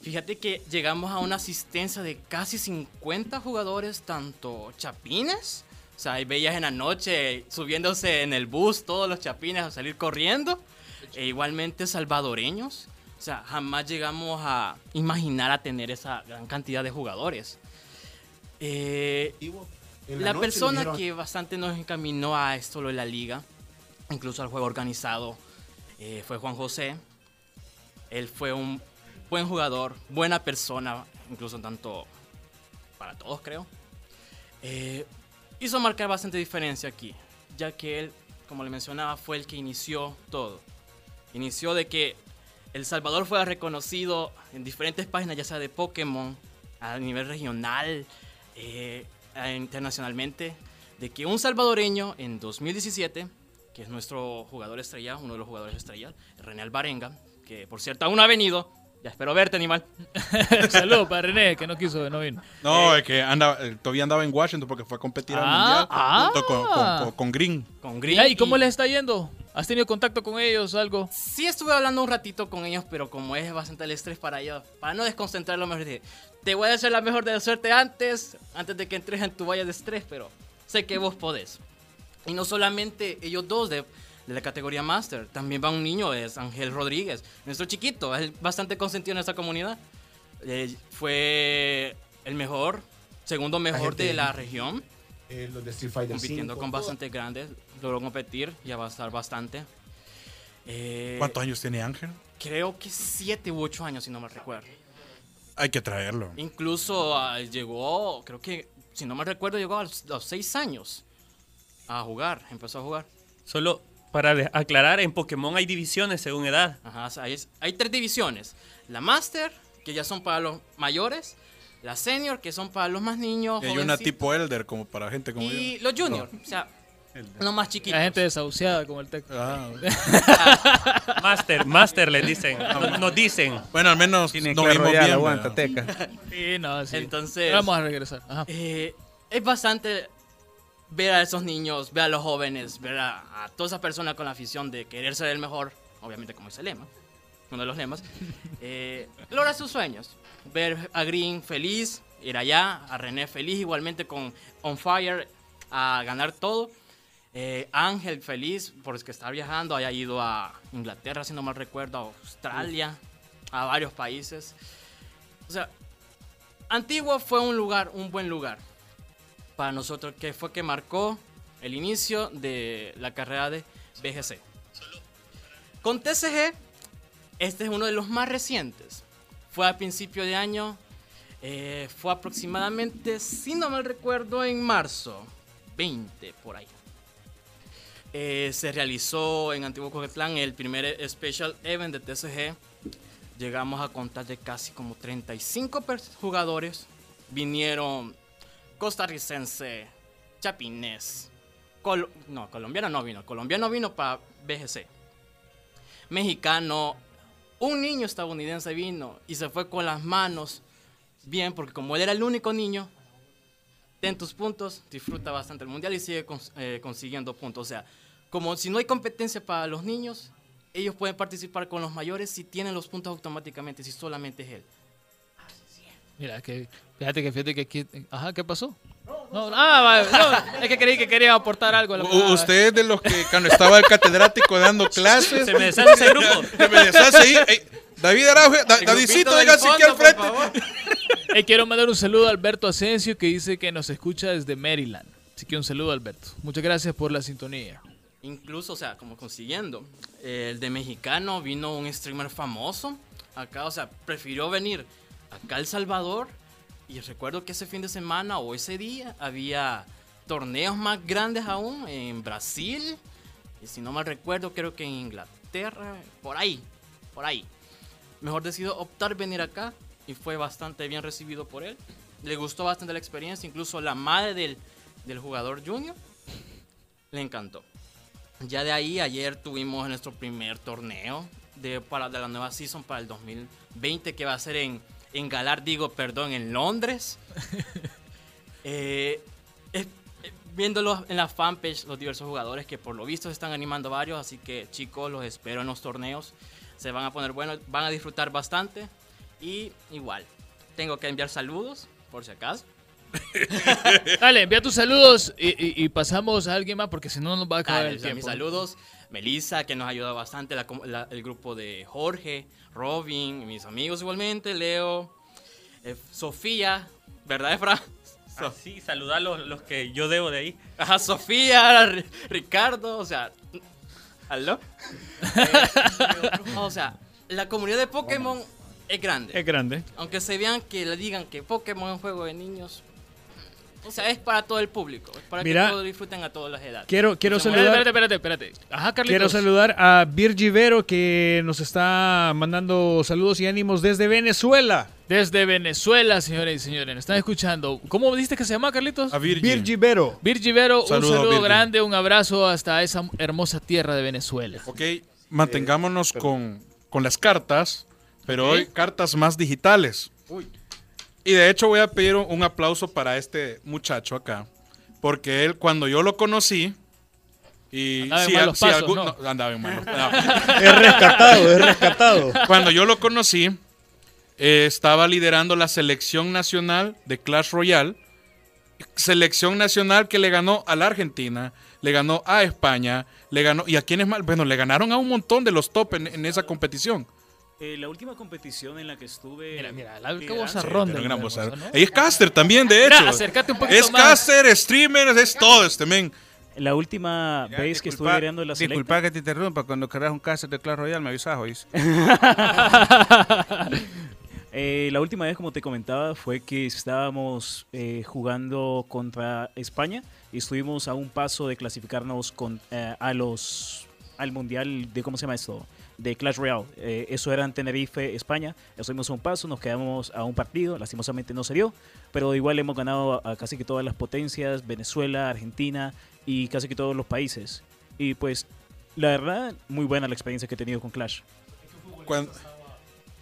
Fíjate que llegamos a una asistencia de casi 50 jugadores, tanto chapines, o sea, hay bellas en la noche subiéndose en el bus todos los chapines a salir corriendo, e igualmente salvadoreños. O sea, jamás llegamos a imaginar a tener esa gran cantidad de jugadores. Eh, En la persona que bastante nos encaminó a esto lo de la liga, incluso al juego organizado, eh, fue Juan José. Él fue un buen jugador, buena persona, incluso tanto para todos creo. Eh, hizo marcar bastante diferencia aquí, ya que él, como le mencionaba, fue el que inició todo. Inició de que El Salvador fuera reconocido en diferentes páginas, ya sea de Pokémon, a nivel regional, eh, internacionalmente, de que un salvadoreño en 2017, que es nuestro jugador estrella, uno de los jugadores estrella, René Alvarenga, que por cierto aún no ha venido, ya espero verte, animal. *laughs* Saludos para René, que no quiso, no vino. No, es que anda, eh, todavía andaba en Washington porque fue a competir al Ah, mundial ah. junto con, con- con- con Green. Con ¿Y, Green. ¿Y cómo les está yendo? ¿Has tenido contacto con ellos algo? Sí estuve hablando un ratito con ellos, pero como es bastante el estrés para ellos, para no desconcentrarlo, mejor dije, te voy a hacer la mejor de la suerte antes, antes de que entres en tu valle de estrés, pero sé que vos podés. Y no solamente ellos dos de, de la categoría Master, también va un niño, es Ángel Rodríguez, nuestro chiquito, es bastante consentido en esta comunidad. Eh, fue el mejor, segundo mejor gente- de la región Eh, los de Street Fighter compitiendo 5, con todo. bastante grandes, logró competir y avanzar bastante. Eh, ¿Cuántos años tiene Ángel? Creo que siete u ocho años, si no me recuerdo. Hay que traerlo. Incluso ah, llegó, creo que, si no me recuerdo, llegó a los, los seis años a jugar, empezó a jugar. Solo para aclarar, en Pokémon hay divisiones según edad. Ajá, o sea, hay, hay tres divisiones. La Master, que ya son para los mayores. La Senior, que son para los más niños. Y hay una tipo Elder como para gente como Y yo. los Junior, o sea, los más chiquitos. La gente desahuciada como el Tec. Ah. *laughs* *laughs* Master, Master les dicen. no- Nos dicen. Bueno, al menos Tiene Clash vimos bien. aguanta, teca. Sí, no, sí. Entonces- Vamos a regresar. Ajá. Eh, es bastante ver a esos niños, ver a los jóvenes, ver a, a toda esa persona con la afición de querer ser el mejor, obviamente como dice el lema, uno de los lemas, *laughs* eh, logra sus sueños. Ver a Green feliz, ir allá, a René feliz, igualmente con On Fire, a ganar todo. Eh, Ángel feliz porque está viajando, haya ido a Inglaterra, si no mal recuerdo, a Australia, a varios países. O sea, Antigua fue un lugar, un buen lugar para nosotros, que fue que marcó el inicio de la carrera de BGC. Con TCG, este es uno de los más recientes. Fue a principio de año, eh, fue aproximadamente, si no mal recuerdo, en marzo 20, por ahí. Eh, se realizó en Antiguo Coquetlán el primer Special Event de TCG. Llegamos a contar de casi como 35 pers- jugadores. Vinieron costarricense, chapinés, no, colombiano no vino, colombiano vino para BGC. Mexicano, un niño estadounidense vino y se fue con las manos bien, porque como él era el único niño, ten tus puntos, disfruta bastante el mundial y sigue cons- eh, consiguiendo puntos. O sea, como si no hay competencia para los niños, ellos pueden participar con los mayores si tienen los puntos automáticamente, si solamente es él. Mira, que, fíjate que fíjate que aquí. Ajá, ¿qué pasó? No, ah, no, es que creí que quería aportar algo. a la- Usted es de los que cuando estaba el catedrático dando *laughs* clases. Se me deshace ese grupo. *laughs* Se me deshace ahí. Ey, David Araujo, Da- Davidcito, del véngase aquí al frente. *laughs* Eh, quiero mandar un saludo a Alberto Asensio que dice que nos escucha desde Maryland. Así que un saludo, Alberto. Muchas gracias por la sintonía. Incluso, o sea, como consiguiendo. el de mexicano vino un streamer famoso acá, o sea, prefirió venir acá El Salvador. Y recuerdo que ese fin de semana o ese día había torneos más grandes aún en Brasil. Y si no mal recuerdo, creo que en Inglaterra, por ahí, por ahí. Mejor decidió optar venir acá y fue bastante bien recibido por él. Le gustó bastante la experiencia, incluso la madre del, del jugador junior le encantó. Ya de ahí, ayer tuvimos nuestro primer torneo de, para, de la nueva season para el 2020, que va a ser en, en Galar, digo, perdón, en Londres. *laughs* Eh, eh, viéndolos en la fanpage, los diversos jugadores que por lo visto se están animando varios, así que chicos, los espero en los torneos. Se van a poner buenos, van a disfrutar bastante. Y igual, tengo que enviar saludos, por si acaso. *laughs* Dale, envía tus saludos y, y- y pasamos a alguien más porque si no nos va a acabar Dale, el o sea, mis tiempo. saludos. Melissa, que nos ha ayudado bastante, la la- el grupo de Jorge, Robin, mis amigos igualmente, Leo, eh, Sofía, ¿verdad, Efra? *laughs* Ah, sí, saludar a los, los que yo debo de ahí. Ajá, Sofía, Ri- *laughs* Ricardo, o sea, ¿aló? Eh, *laughs* o sea, la comunidad de Pokémon es grande. Es grande. Aunque se vean que le digan que Pokémon es un juego de niños, o sea, es para todo el público, es para Mira, que todos disfruten a todas las edades. Quiero, quiero O sea, saludar. Espérate, espérate, espérate. Ajá, Carlitos. Quiero saludar a Virgi Vero que nos está mandando saludos y ánimos desde Venezuela. Desde Venezuela, señores y señores. Nos están escuchando. ¿Cómo dijiste que se llama, Carlitos? A Virgi. Virgi Vero. Virgi Vero, un Saludo, saludo Virgi. grande, un abrazo hasta esa hermosa tierra de Venezuela. Ok, mantengámonos con, con las cartas, pero hoy cartas más digitales. Y de hecho voy a pedir un, aplauso para este muchacho acá, porque él cuando yo lo conocí y Andaba si- malos si pasos, algún- ¿no? no, andaba en malos- *laughs* no. Es rescatado, es rescatado. Cuando yo lo conocí, eh, estaba liderando la selección nacional de Clash Royale. Selección nacional que le ganó a la Argentina, le ganó a España, le ganó. ¿Y a quiénes más? Bueno, le ganaron a un montón de los top en, en esa competición. Eh, la última competición en la que estuve. Mira, mira, la gran. ¿no? Ella es caster también, de hecho. Mira, acércate un poquito es más. caster, streamer, es todo este men. La última vez que estuve liderando la selecta. disculpa que te interrumpa. Cuando querrás un caso de Clash Royale, me avisas, ¿oís? *laughs* Eh, la última vez, como te comentaba, fue que estábamos eh, jugando contra España y estuvimos a un paso de clasificarnos con, eh, a los al mundial de cómo se llama esto de Clash Royale. Eh, eso era en Tenerife, España. A un paso, nos quedamos a un partido. Lastimosamente no se dio, pero igual hemos ganado a, casi que todas las potencias, Venezuela, Argentina y casi que todos los países. Y pues, la verdad, muy buena la experiencia que he tenido con Clash. Cuando.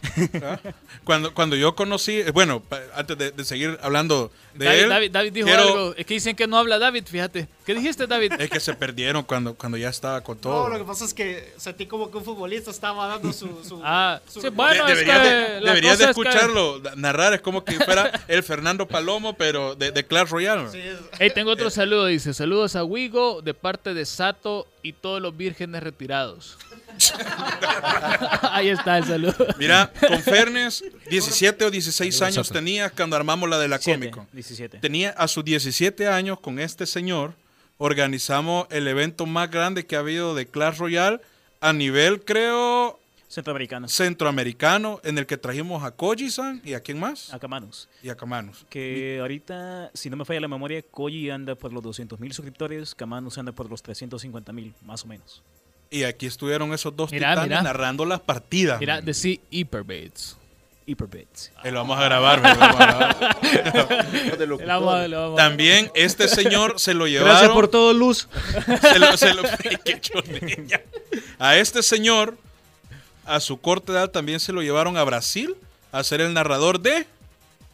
*laughs* cuando, cuando yo conocí, eh, bueno, antes de, de seguir hablando de David, él, David, David dijo quiero- algo. Es que dicen que no habla David, fíjate. ¿Qué dijiste, David? Es que se perdieron cuando, cuando ya estaba con No, todo. lo que pasa es que sentí como que un futbolista estaba dando su. su *laughs* Ah, su- sí, bueno, De- es deberías que de, la deberías de cosa es que- escucharlo, narrar, es como que fuera el Fernando Palomo, pero de, de Clash Royale. sí, es- Hey, tengo Eh. otro saludo, dice. Saludos a Wigo de parte de Sato y todos los vírgenes retirados. *laughs* Ahí está el saludo. Mira, con Fernes, 17 o 16 años tenía cuando armamos la de la Con. 17. Tenía a sus 17 años con este señor, organizamos el evento más grande que ha habido de Clash Royale a nivel, creo, Centroamericanos. centroamericano, en el que trajimos a Koji-san y a quién más? Akamanos. Y a Kamanos. Que ahorita, si no me falla la memoria, Koji anda por los 200 mil suscriptores, Kamanos anda por los 350 mil, más o menos. Y aquí estuvieron esos dos Mira, titanes narrando las partidas. Mira, decí Hyperbaits. Hyperbits. Eh, lo vamos a grabar, me lo vamos a grabar. *laughs* A- a- También este señor se lo llevaron. Gracias por todo, Luz. *laughs* se lo- se lo- *laughs* qué choneña. A este señor, a su corta edad, también se lo llevaron a Brasil a ser el narrador de.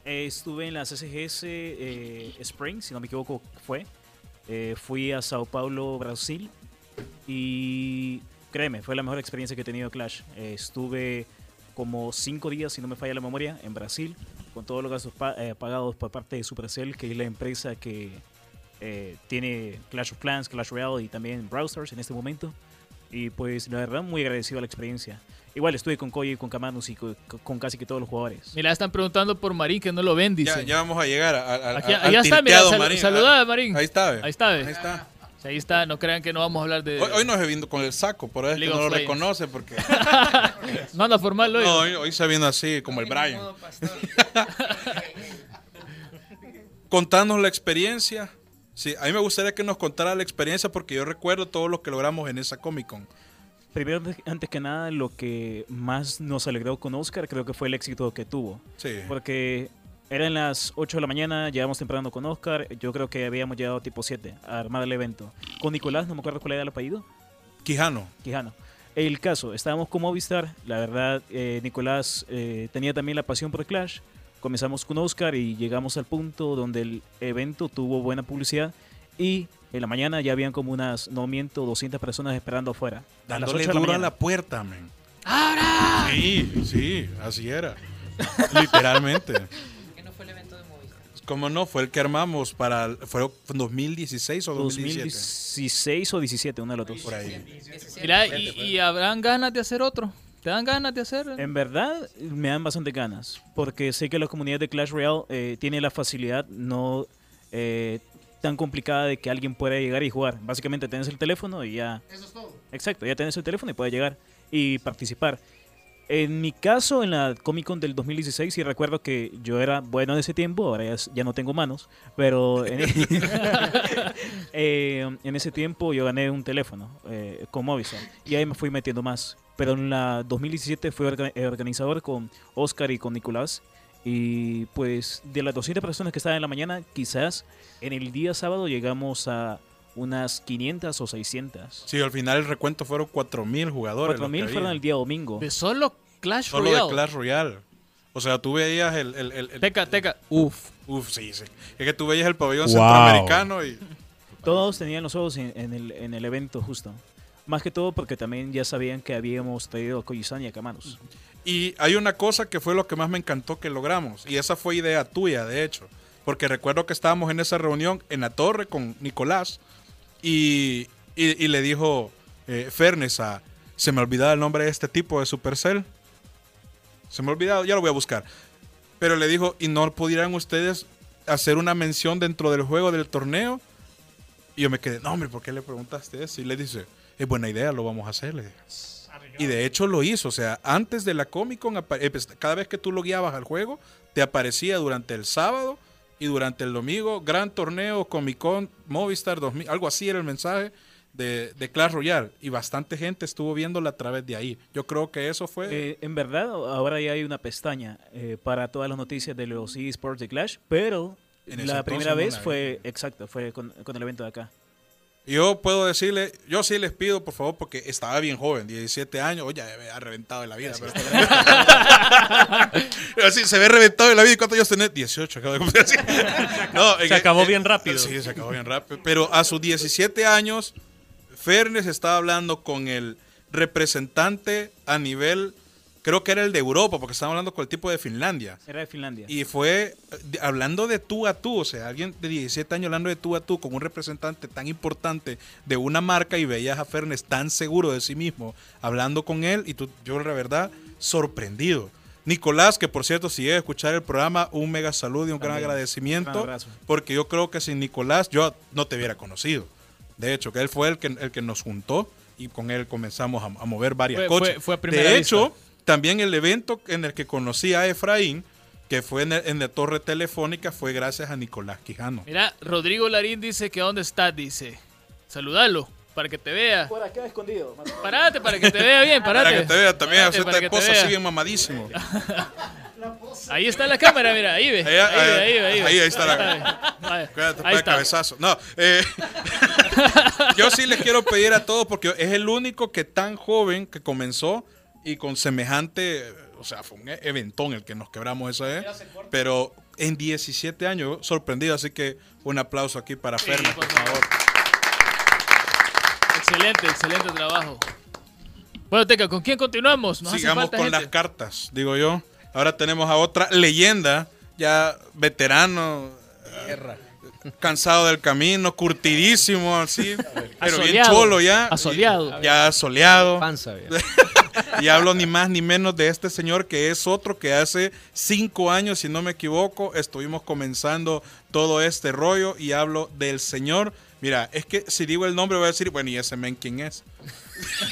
Eh, estuve en la CCGS eh, Spring, si no me equivoco, fue. Eh, fui a Sao Paulo, Brasil. Y créeme, fue la mejor experiencia que he tenido en Clash. Eh, estuve como cinco días, si no me falla la memoria, en Brasil, con todos los gastos pa- pagados por parte de Supercell, que es la empresa que tiene Clash of Clans, Clash Royale y también Browsers en este momento. Y pues la verdad, muy agradecido a la experiencia. Igual estuve con Koji, con Kamanos y co- con, casi que todos los jugadores. Mira, están preguntando por Marín que no lo ven, dice. Ya, ya vamos a llegar a, a- Aquí- a- allá al está, mira, tilteado sal- Marín. saludada, Marín. Ahí está, ve. Ahí está, ve. Ahí está. Ahí está, no crean que no vamos a hablar de... Hoy, hoy no se vino con el saco, por eso es que no lo reconoce porque *laughs* no anda formal hoy. no, hoy, hoy se vino así como el Brian. *laughs* Contanos la experiencia. Sí, a mí me gustaría que nos contara la experiencia porque yo recuerdo todo lo que logramos en esa Comic Con. Primero, antes- que nada, lo que más nos alegró con Oscar creo que fue el éxito que tuvo. Sí. Porque eran las 8 de la mañana, llegamos temprano con Oscar. Yo creo que habíamos llegado tipo 7 a armar el evento. Con Nicolás, no me acuerdo cuál era el apellido. Quijano. Quijano. El caso, estábamos con Movistar. La verdad, eh, Nicolás eh, tenía también la pasión por Clash. Comenzamos con Oscar y llegamos al punto donde el evento tuvo buena publicidad. Y en la mañana ya habían como unas, no miento, 200 personas esperando afuera. Dándole 8 de la duro a la puerta, man. ¡Ahora! Sí, sí, así era. Literalmente. *laughs* ¿Cómo no? Fue el que armamos para. ¿Fue 2016 o 2017? 2016 o 17, uno de los dos. Por ahí. Mira, y, y habrán ganas de hacer otro. ¿Te dan ganas de hacer? En verdad, me dan bastante ganas. Porque sé que la comunidad de Clash Royale eh, tiene la facilidad no eh, tan complicada de que alguien pueda llegar y jugar. Básicamente, tienes el teléfono y ya. Eso es todo. Exacto, ya tienes el teléfono y puedes llegar y participar. En mi caso, en la Comic Con del 2016, sí recuerdo que yo era bueno en ese tiempo, ahora ya, ya no tengo manos, pero en, *laughs* *laughs* eh, en ese tiempo yo gané un teléfono eh, con Movistar y ahí me fui metiendo más. Pero en la 2017 fui eh, organizador con Oscar y con Nicolás. Y pues de las 200 personas que estaban en la mañana, quizás en el día sábado llegamos a unas 500 o 600. Sí, al final el recuento fueron 4.000 jugadores. los que 4.000 había. fueron el día domingo. De solo Clash Solo Royale. de Clash Royale. O sea, tú veías el... el, el- el- Teca, teca. Uf. Uf, sí, sí. Es que tú veías el pabellón Wow. centroamericano y... *laughs* Todos tenían los ojos en, en el, en el evento justo. Más que todo porque también ya sabían que habíamos traído a Koyisan y a Kamanos. Y hay una cosa que fue lo que más me encantó que logramos. Y esa fue idea tuya, de hecho. Porque recuerdo que estábamos en esa reunión en la torre con Nicolás. Y, y- le dijo eh, Fernes a... Se me olvidaba el nombre de este tipo de Supercell. Se me ha olvidado, ya lo voy a buscar. Pero le dijo, ¿y no pudieran ustedes hacer una mención dentro del juego del torneo? Y yo me quedé, no, hombre, ¿por qué le preguntaste eso? Y le dice, es buena idea, lo vamos a hacer. le dije. Y de hecho lo hizo, o sea, antes de la Comic Con, eh, pues, cada vez que tú lo guiabas al juego, te aparecía durante el sábado y durante el domingo, gran torneo, Comic Con, Movistar 2000, algo así era el mensaje de, de Clash Royale. Y bastante gente estuvo viéndola a través de ahí. Yo creo que eso fue... Eh, en verdad, ahora ya hay una pestaña eh, para todas las noticias de los eSports de Clash, pero la primera no vez la fue, exacto, fue con, con el evento de acá. Yo puedo decirle, yo sí les pido, por favor, porque estaba bien joven, 17 años, oye, me ha reventado de la vida. pero- *laughs* Así, se ve reventado de la vida. ¿Y cuántos años tenés? 18, acabo de cumplir. *laughs* en- Se acabó en- bien rápido. Sí, se acabó bien rápido. Pero a sus 17 años, Fernes estaba hablando con el representante a nivel, creo que era el de Europa, porque estaba hablando con el tipo de Finlandia. Era de Finlandia. Y fue hablando de tú a tú, o sea, alguien de 17 años hablando de tú a tú con un representante tan importante de una marca y veías a Fernes tan seguro de sí mismo hablando con él y tú, yo la verdad, sorprendido. Nicolás, que por cierto, si llega a escuchar el programa, un mega saludo y un gran agradecimiento, Un abrazo. porque yo creo que sin Nicolás yo no te hubiera conocido. De hecho, que él fue el que, el que nos juntó y con él comenzamos a, a mover varias Fue- coches. fue- fue a primera de vista. También el evento en el que conocí a Efraín, que fue en, el- en la torre telefónica, fue gracias a Nicolás Quijano. Mira, Rodrigo Larín dice que ¿dónde estás? Dice. Saludalo para que te vea. Por acá escondido. Parate para que te vea bien, parate. Para que te vea también, para esta vea. así bien mamadísimo. *laughs* Ahí está la cámara, mira, ahí ve. Ahí, Ahí, ahí, ve, ahí, ve, ahí, ve. ahí, ahí está la- Cuídate, ahí está. cabezazo. No, eh, *laughs* yo sí les quiero pedir a todos porque es el único que tan joven que comenzó y con semejante, o sea, fue un e- eventón el que nos quebramos esa vez, pero en 17 años sorprendido, así que un aplauso aquí para Fernández, por favor. Excelente, excelente trabajo. Bueno, Teca, ¿con quién continuamos? Nos Sigamos con gente. las cartas, digo yo. Ahora tenemos a otra leyenda, ya veterano, eh, cansado del camino, curtidísimo, así, *laughs* pero bien Asoleado, cholo ya. asoleado. Ya soleado. Panza, bien. *laughs* y hablo ni más ni menos de este señor que es otro que hace cinco años, si no me equivoco, estuvimos comenzando todo este rollo y hablo del señor. Mira, es que si digo el nombre voy a decir, bueno, ¿y ese men quién es?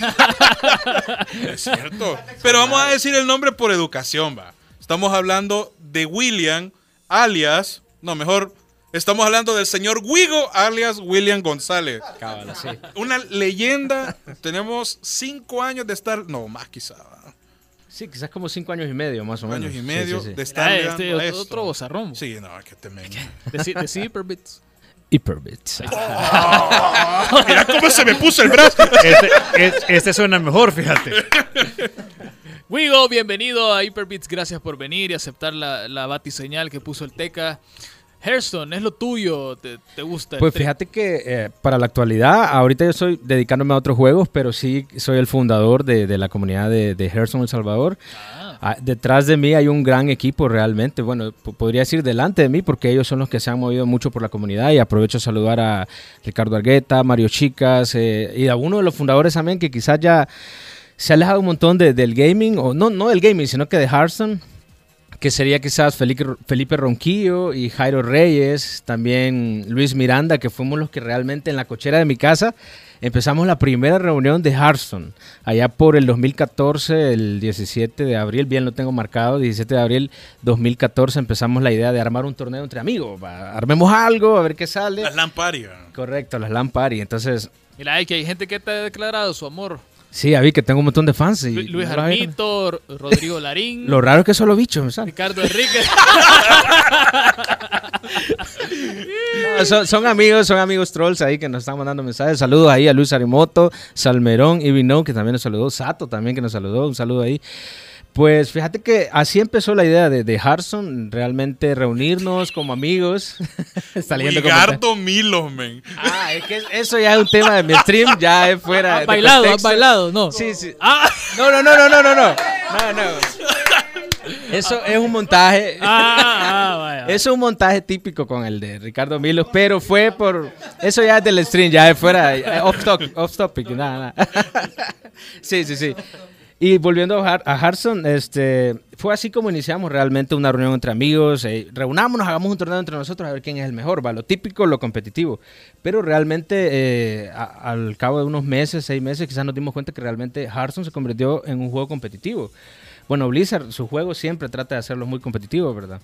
*laughs* es cierto. Pero vamos a decir el nombre por educación, va. Estamos hablando de William, alias, no, mejor, estamos hablando del señor Wigo, alias William González. Cábala, sí. Una leyenda. Tenemos cinco años de estar, no, más quizá. Sí, quizás como cinco años y medio, más o menos. años y medio sí, sí. de estar Ah, este, otro, esto. otro bozarrón. Sí, no, que te men. *laughs* De, ci- de Cyberbits. Hyperbits. *laughs* Mira cómo se me puso el brazo. Este, es- este suena mejor, fíjate. *laughs* Wigo, bienvenido a Hyperbits. Gracias por venir y aceptar la, la batiseñal que puso el Teca. Hearthstone, es lo tuyo, te, te gusta. Pues fíjate que eh, para la actualidad, ahorita yo estoy dedicándome a otros juegos, pero sí soy el fundador de, de la comunidad de, de Hearthstone El Salvador. Ah, detrás de mí hay un gran equipo realmente, bueno, podría decir delante de mí, porque ellos son los que se han movido mucho por la comunidad y aprovecho a saludar a Ricardo Argueta, Mario Chicas eh, y a uno de los fundadores también que quizás ya se ha alejado un montón de- del gaming, o no, no del gaming, sino que de Hearthstone que sería quizás Felipe, Felipe Ronquillo y Jairo Reyes, también Luis Miranda, que fuimos los que realmente en la cochera de mi casa empezamos la primera reunión de Hearthstone, allá por el 2014, el 17 de abril, bien lo tengo marcado, 17 de abril 2014 empezamos la idea de armar un torneo entre amigos, va, armemos algo, a ver qué sale. Las lamparias. Correcto, las LAN Party, entonces... Mira, hay que hay gente que te ha declarado su amor. Sí, vi que tengo un montón de fans. Y Lu- Luis Armito, Rodrigo Larín, *laughs* Lo raro es que solo bichos, ¿sabes? Ricardo Enrique. *laughs* No, son, son amigos, son amigos trolls ahí que nos están mandando mensajes. Saludos ahí a Luis Arimoto, Salmerón, Ibino, que también nos saludó, Sato también que nos saludó, un saludo ahí. Pues fíjate que así empezó la idea de, de Harson, realmente reunirnos como amigos. *laughs* Ricardo Milos, men. Ah, es que eso ya es un tema de mi stream, *laughs* ya es fuera. ¿Has de bailado? ¿Has bailado? No. Sí, sí. No, no, no, no, no, no, no. *laughs* No, no. Eso es un montaje. Ah, ah, vaya. Eso es un montaje típico con el de Ricardo Milos, pero fue por. Eso ya es del stream, ya es fuera. eh, Off, topic, off topic, nada, nada. Sí, sí, sí. Y volviendo a, Har- Harson, este, fue así como iniciamos realmente una reunión entre amigos. eh, reunámonos, hagamos un torneo entre nosotros a ver quién es el mejor, va, lo típico, lo competitivo. Pero realmente, eh, al cabo de unos meses, seis meses, quizás nos dimos cuenta que realmente Harson se convirtió en un juego competitivo. Bueno, Blizzard, su juego siempre trata de hacerlo muy competitivo, ¿verdad?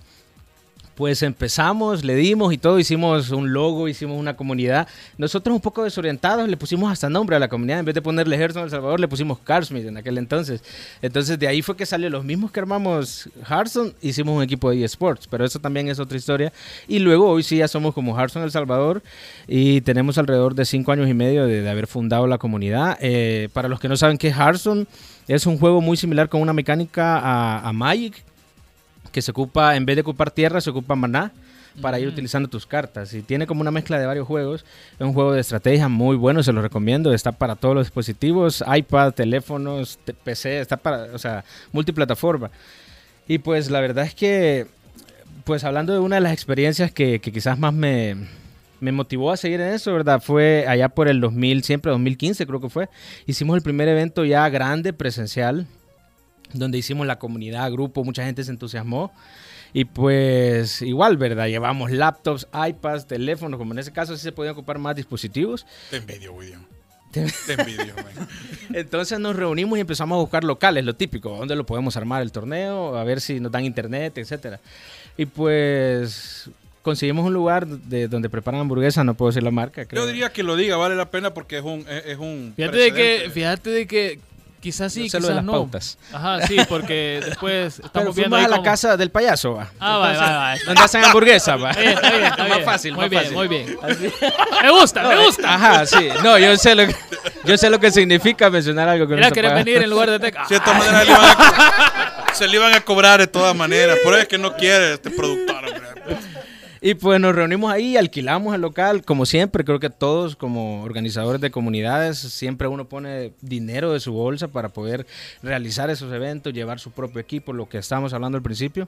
Pues empezamos, le dimos y todo, hicimos un logo, hicimos una comunidad. Nosotros un poco desorientados le pusimos hasta nombre a la comunidad. En vez de ponerle Hearthstone El Salvador, le pusimos Carsmith en aquel entonces. Entonces de ahí fue que salió los mismos que armamos Hearthstone, hicimos un equipo de eSports. Pero eso también es otra historia. Y luego hoy sí ya somos como Hearthstone El Salvador y tenemos alrededor de cinco años y medio de, haber fundado la comunidad. Eh, para los que no saben qué es Hearthstone, es un juego muy similar con una mecánica a Magic que se ocupa, en vez de ocupar tierra, se ocupa maná para ir utilizando tus cartas. Y tiene como una mezcla de varios juegos. Es un juego de estrategia muy bueno, se lo recomiendo. Está para todos los dispositivos, iPad, teléfonos, te- PC, está para, o sea, multiplataforma. Y pues la verdad es que, pues hablando de una de las experiencias que, que quizás más me, me motivó a seguir en eso, ¿verdad? Fue allá por el 2000, siempre 2015 creo que fue. Hicimos el primer evento ya grande, presencial, donde hicimos la comunidad, grupo, mucha gente se entusiasmó. Y pues igual, ¿verdad? Llevamos laptops, iPads, teléfonos, como en ese caso sí se podían ocupar más dispositivos. Te envidio, William. Te envidio. *laughs* Entonces nos reunimos y empezamos a buscar locales, lo típico, dónde lo podemos armar el torneo, a ver si nos dan internet, etcétera. Y pues conseguimos un lugar de donde preparan hamburguesas, no puedo decir la marca. creo. Yo diría que lo diga, vale la pena porque es un, es, un Fíjate de que, fíjate de que quizás sí, quizás de las no. pautas. Ajá, sí, porque después *laughs* Pero estamos viendo fuimos ahí a la cómo- casa del payaso, va. Ah, va, va, va. *laughs* Donde hacen hamburguesas, va. *laughs* Está bien, está bien, está Más fácil, muy más bien, fácil. muy bien. Me gusta, me gusta. Ajá, sí. No, yo sé lo que, yo sé lo que significa mencionar algo que Mira, no se querés venir en lugar de teca. De cierta manera le iban a- se le iban a cobrar de todas maneras. Por eso es que no quiere este productor. Y pues nos reunimos ahí, alquilamos el local, como siempre, creo que todos como organizadores de comunidades, siempre uno pone dinero de su bolsa para poder realizar esos eventos, llevar su propio equipo, lo que estábamos hablando al principio,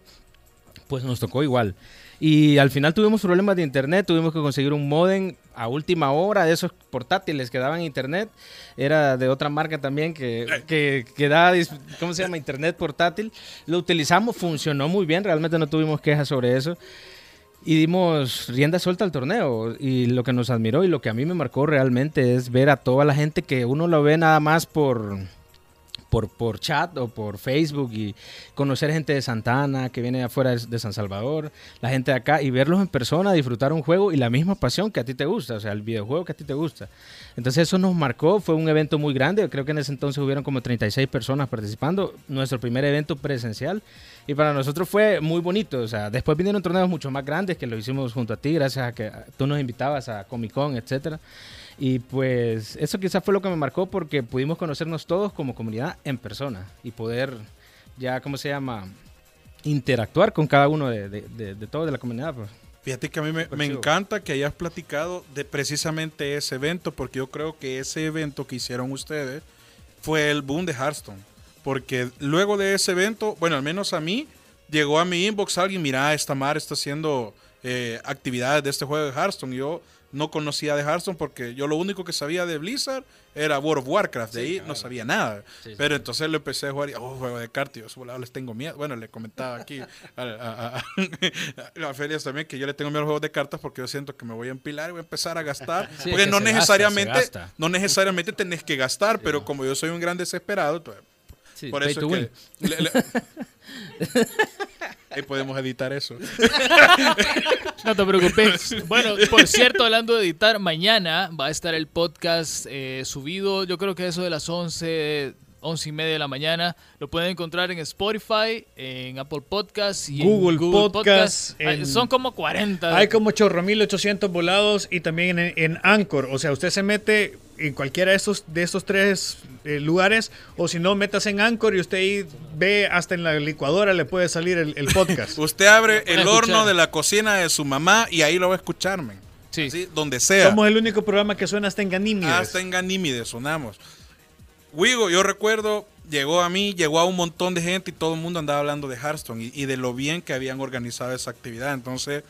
pues nos tocó igual. Y al final tuvimos problemas de internet, tuvimos que conseguir un modem a última hora de esos portátiles que daban internet. Era de otra marca también que, que, que dis- ¿cómo se llama? Internet portátil. Lo utilizamos, funcionó muy bien, realmente no tuvimos quejas sobre eso. Y dimos rienda suelta al torneo. Y lo que nos admiró y lo que a mí me marcó realmente es ver a toda la gente que uno lo ve nada más por, por, por chat o por Facebook y conocer gente de Santana que viene de afuera de San Salvador, la gente de acá y verlos en persona, disfrutar un juego y la misma pasión que a ti te gusta, o sea, el videojuego que a ti te gusta. Entonces eso nos marcó, fue un evento muy grande, creo que en ese entonces hubieron como 36 personas participando, nuestro primer evento presencial y para nosotros fue muy bonito, o sea, después vinieron torneos mucho más grandes que lo hicimos junto a ti, gracias a que tú nos invitabas a Comic Con, etcétera. Y pues eso quizás fue lo que me marcó porque pudimos conocernos todos como comunidad en persona y poder ya, ¿cómo se llama? Interactuar con cada uno de, de, de, de todo de la comunidad. Pues. Fíjate que a mí me, me encanta que hayas platicado de precisamente ese evento, porque yo creo que ese evento que hicieron ustedes fue el boom de Hearthstone. Porque luego de ese evento, bueno, al menos a mí, llegó a mi inbox alguien, mira, esta mar está haciendo eh, actividades de este juego de Hearthstone. Y yo no conocía de Hearthstone porque yo lo único que sabía de Blizzard era World of Warcraft. De ahí no sabía nada. Pero entonces lo empecé a jugar y, oh, juego de cartas. Y yo, "Su volado, les tengo miedo. Bueno, le comentaba aquí a, a, a- *laughs* a Felias también que yo le tengo miedo a los juegos de cartas porque yo siento que me voy a empilar y voy a empezar a gastar. Sí, porque que no gasta, necesariamente, gasta. no necesariamente tenés que gastar, pero como yo soy un gran desesperado, pues, Sí, por eso es que le- le- Ahí podemos editar eso. *laughs* No te preocupes. Bueno, por cierto, hablando de editar, mañana va a estar el podcast eh, subido, yo creo que eso de las 11, 11 y media de la mañana. Lo pueden encontrar en Spotify, en Apple Podcasts y Google en Google Podcast, Podcasts. En- Son como 40. Hay como chorro 1800 volados y también en, en Anchor. O sea, usted se mete en cualquiera de estos, de estos tres eh, lugares o si no, metas en Anchor y usted ahí ve hasta en la licuadora le puede salir el, el podcast. *laughs* Usted abre el escuchar. horno de la cocina de su mamá y ahí lo va a escuchar, men. Sí. donde sea. Somos el único programa que suena hasta en Ganímedes. Hasta en Ganímedes sonamos. Wigo, yo recuerdo, llegó a mí, llegó a un montón de gente y todo el mundo andaba hablando de Hearthstone y, de lo bien que habían organizado esa actividad. Entonces,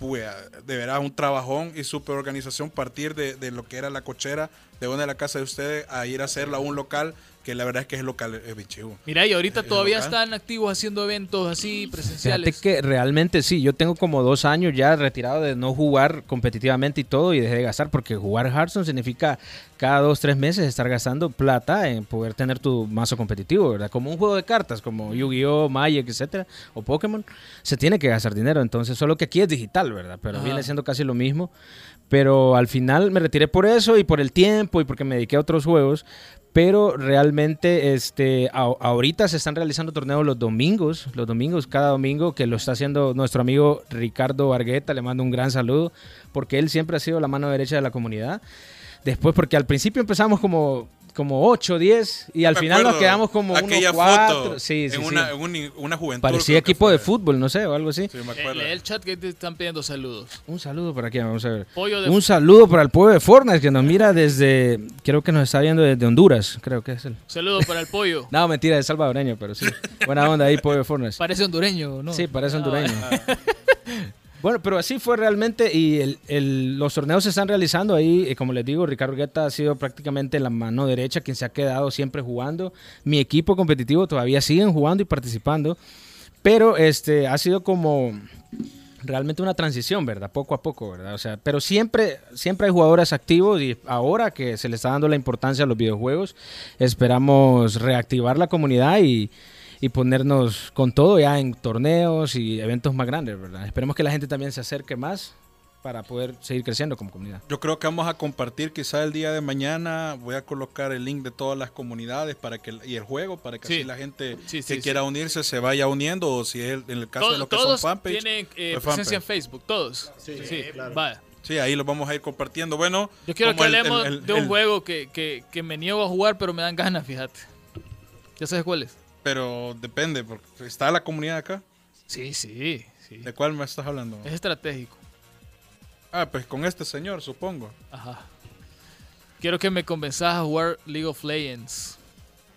pues, de verdad, un trabajón y super organización partir de, de lo que era la cochera de una de las casas de ustedes a ir a hacerlo a un local que la verdad es que es local, es bien chivo. Mira, y ahorita Es todavía están activos haciendo eventos así Fíjate presenciales. que realmente sí, yo tengo como dos años ya retirado de no jugar competitivamente y todo y dejé de gastar porque jugar Hearthstone significa cada dos, tres meses estar gastando plata en poder tener tu mazo competitivo, ¿verdad? Como un juego de cartas, como Yu-Gi-Oh, Magic, etcétera, o Pokémon, se tiene que gastar dinero, entonces solo que aquí es digital, ¿verdad? Pero Ajá. viene siendo casi lo mismo. Pero al final me retiré por eso y por el tiempo y porque me dediqué a otros juegos. Pero realmente este, ahorita se están realizando torneos los domingos, los domingos, cada domingo, que lo está haciendo nuestro amigo Ricardo Argueta, le mando un gran saludo, porque él siempre ha sido la mano derecha de la comunidad. Después, porque al principio empezamos como, como 8, 10, y al Me final nos quedamos como aquella 1, 4. foto Sí, sí, en sí. una, en un- una juventud. Parecía equipo de fútbol, no sé, o algo así. Sí, me acuerdo. lee el chat que te están pidiendo saludos. Un saludo para aquí, vamos a ver. Pollo de- Un saludo para el pueblo de Fortnite que nos mira desde, creo que nos está viendo desde Honduras, creo que es el. Saludo para el pollo. *laughs* No, mentira, es salvadoreño, pero sí. Buena onda ahí, pueblo de Fortnite. Parece hondureño, ¿no? Sí, parece Ah, hondureño. *laughs* bueno. Pero así fue realmente y el- el- los torneos se están realizando ahí. Y como les digo, Ricardo Guetta ha sido prácticamente la mano derecha quien se ha quedado siempre jugando. Mi equipo competitivo todavía siguen jugando y participando. Pero este ha sido como realmente una transición, ¿verdad? Poco a poco, ¿verdad? O sea, pero siempre, siempre hay jugadores activos y ahora que se le está dando la importancia a los videojuegos, esperamos reactivar la comunidad y, y ponernos con todo ya en torneos y eventos más grandes, ¿verdad? Esperemos que la gente también se acerque más para poder seguir creciendo como comunidad. Yo creo que vamos a compartir quizá el día de mañana. Voy a colocar el link de todas las comunidades para que y el juego para que Sí. así la gente Sí, que sí, quiera unirse se vaya uniendo o si es en el caso de Todo- los que todos son fanpage. tienen eh, pues presencia en. Facebook, todos. Sí, vaya. Sí, ahí los vamos a ir compartiendo. Bueno, Yo quiero que el- hablemos el- el- de un el- juego que, que, que me niego a jugar, pero me dan ganas, fíjate. ¿Ya sabes cuál es? Pero depende, porque está la comunidad acá. Sí, sí, sí. ¿De cuál me estás hablando? Es estratégico. Ah, pues con este señor, supongo. Ajá. Quiero que me convenzas a jugar League of Legends.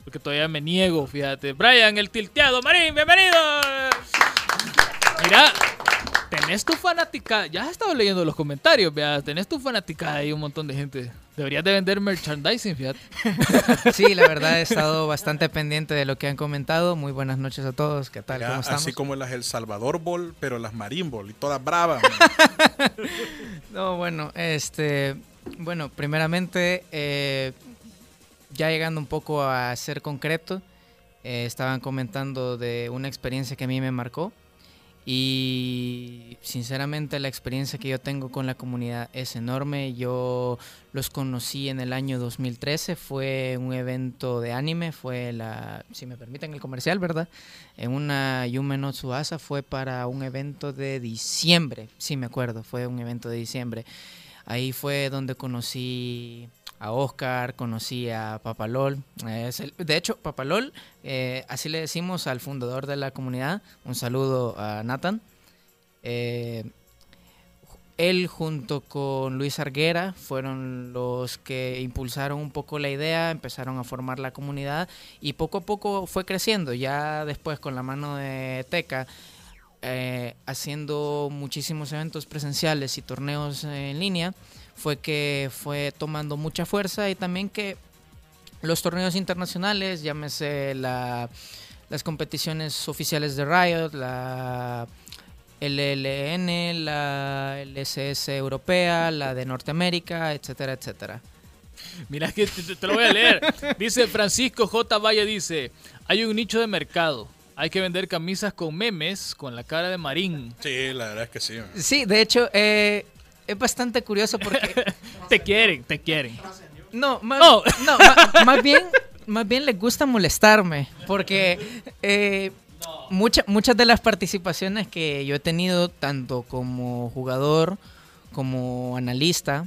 Porque todavía me niego, fíjate. Brian, el tilteado, Marín, bienvenido. Mira, tenés tu fanática. Ya has estado leyendo los comentarios, vea. Tenés tu fanática ahí, un montón de gente. Deberías de vender merchandising, fíjate. *laughs* Sí, la verdad he estado bastante pendiente de lo que han comentado. Muy buenas noches a todos. ¿Qué tal? Ya, ¿Cómo estamos? así como las El Salvador Ball, pero las Marín Ball y todas bravas. *laughs* No, bueno, este, bueno, primeramente, eh, ya llegando un poco a ser concreto, eh, estaban comentando de una experiencia que a mí me marcó y sinceramente la experiencia que yo tengo con la comunidad es enorme. Yo los conocí en el año 2013, fue un evento de anime, fue la, si me permiten el comercial, ¿verdad? En una Yume no Tsubasa fue para un evento de diciembre, sí me acuerdo, fue un evento de diciembre. Ahí fue donde conocí a Oscar, conocí a Papalol. eh, es de hecho, Papalol, eh, así le decimos al fundador de la comunidad. Un saludo a Nathan. Eh, él junto con Luis Arguera fueron los que impulsaron un poco la idea, empezaron a formar la comunidad y poco a poco fue creciendo. Ya después con la mano de Teca, eh, haciendo muchísimos eventos presenciales y torneos en línea, fue que fue tomando mucha fuerza y también que los torneos internacionales, llámese la, las competiciones oficiales de Riot, la LLN, la LSS europea, la de Norteamérica, etcétera, etcétera. Mira que te, te lo voy a leer. Dice Francisco J. Valle, dice, hay un nicho de mercado. Hay que vender camisas con memes con la cara de Marín. Sí, la verdad es que sí. Sí, de hecho, eh, es bastante curioso porque... *laughs* te quieren, te quieren. No, más, Oh. no, más bien, más bien les gusta molestarme, porque eh, mucha- muchas de las participaciones que yo he tenido, tanto como jugador, como analista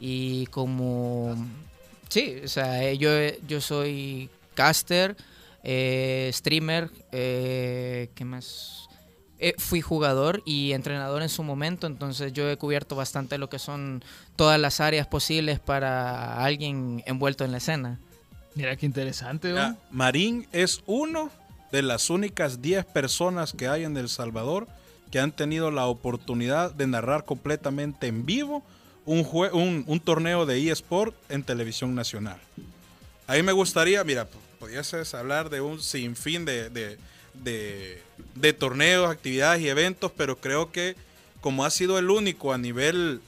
y como... Sí, o sea, eh, yo, yo soy caster, eh, streamer, eh, ¿qué más? Eh, fui jugador y entrenador en su momento, entonces yo he cubierto bastante lo que son todas las áreas posibles para alguien envuelto en la escena. Mira qué interesante, ¿no? Marín es uno de las únicas 10 personas que hay en El Salvador que han tenido la oportunidad de narrar completamente en vivo un, jue- un, un torneo de eSport en televisión nacional. Ahí me gustaría, mira, pudieses hablar de un sinfín de, de, de, de torneos, actividades y eventos, pero creo que como ha sido el único a nivel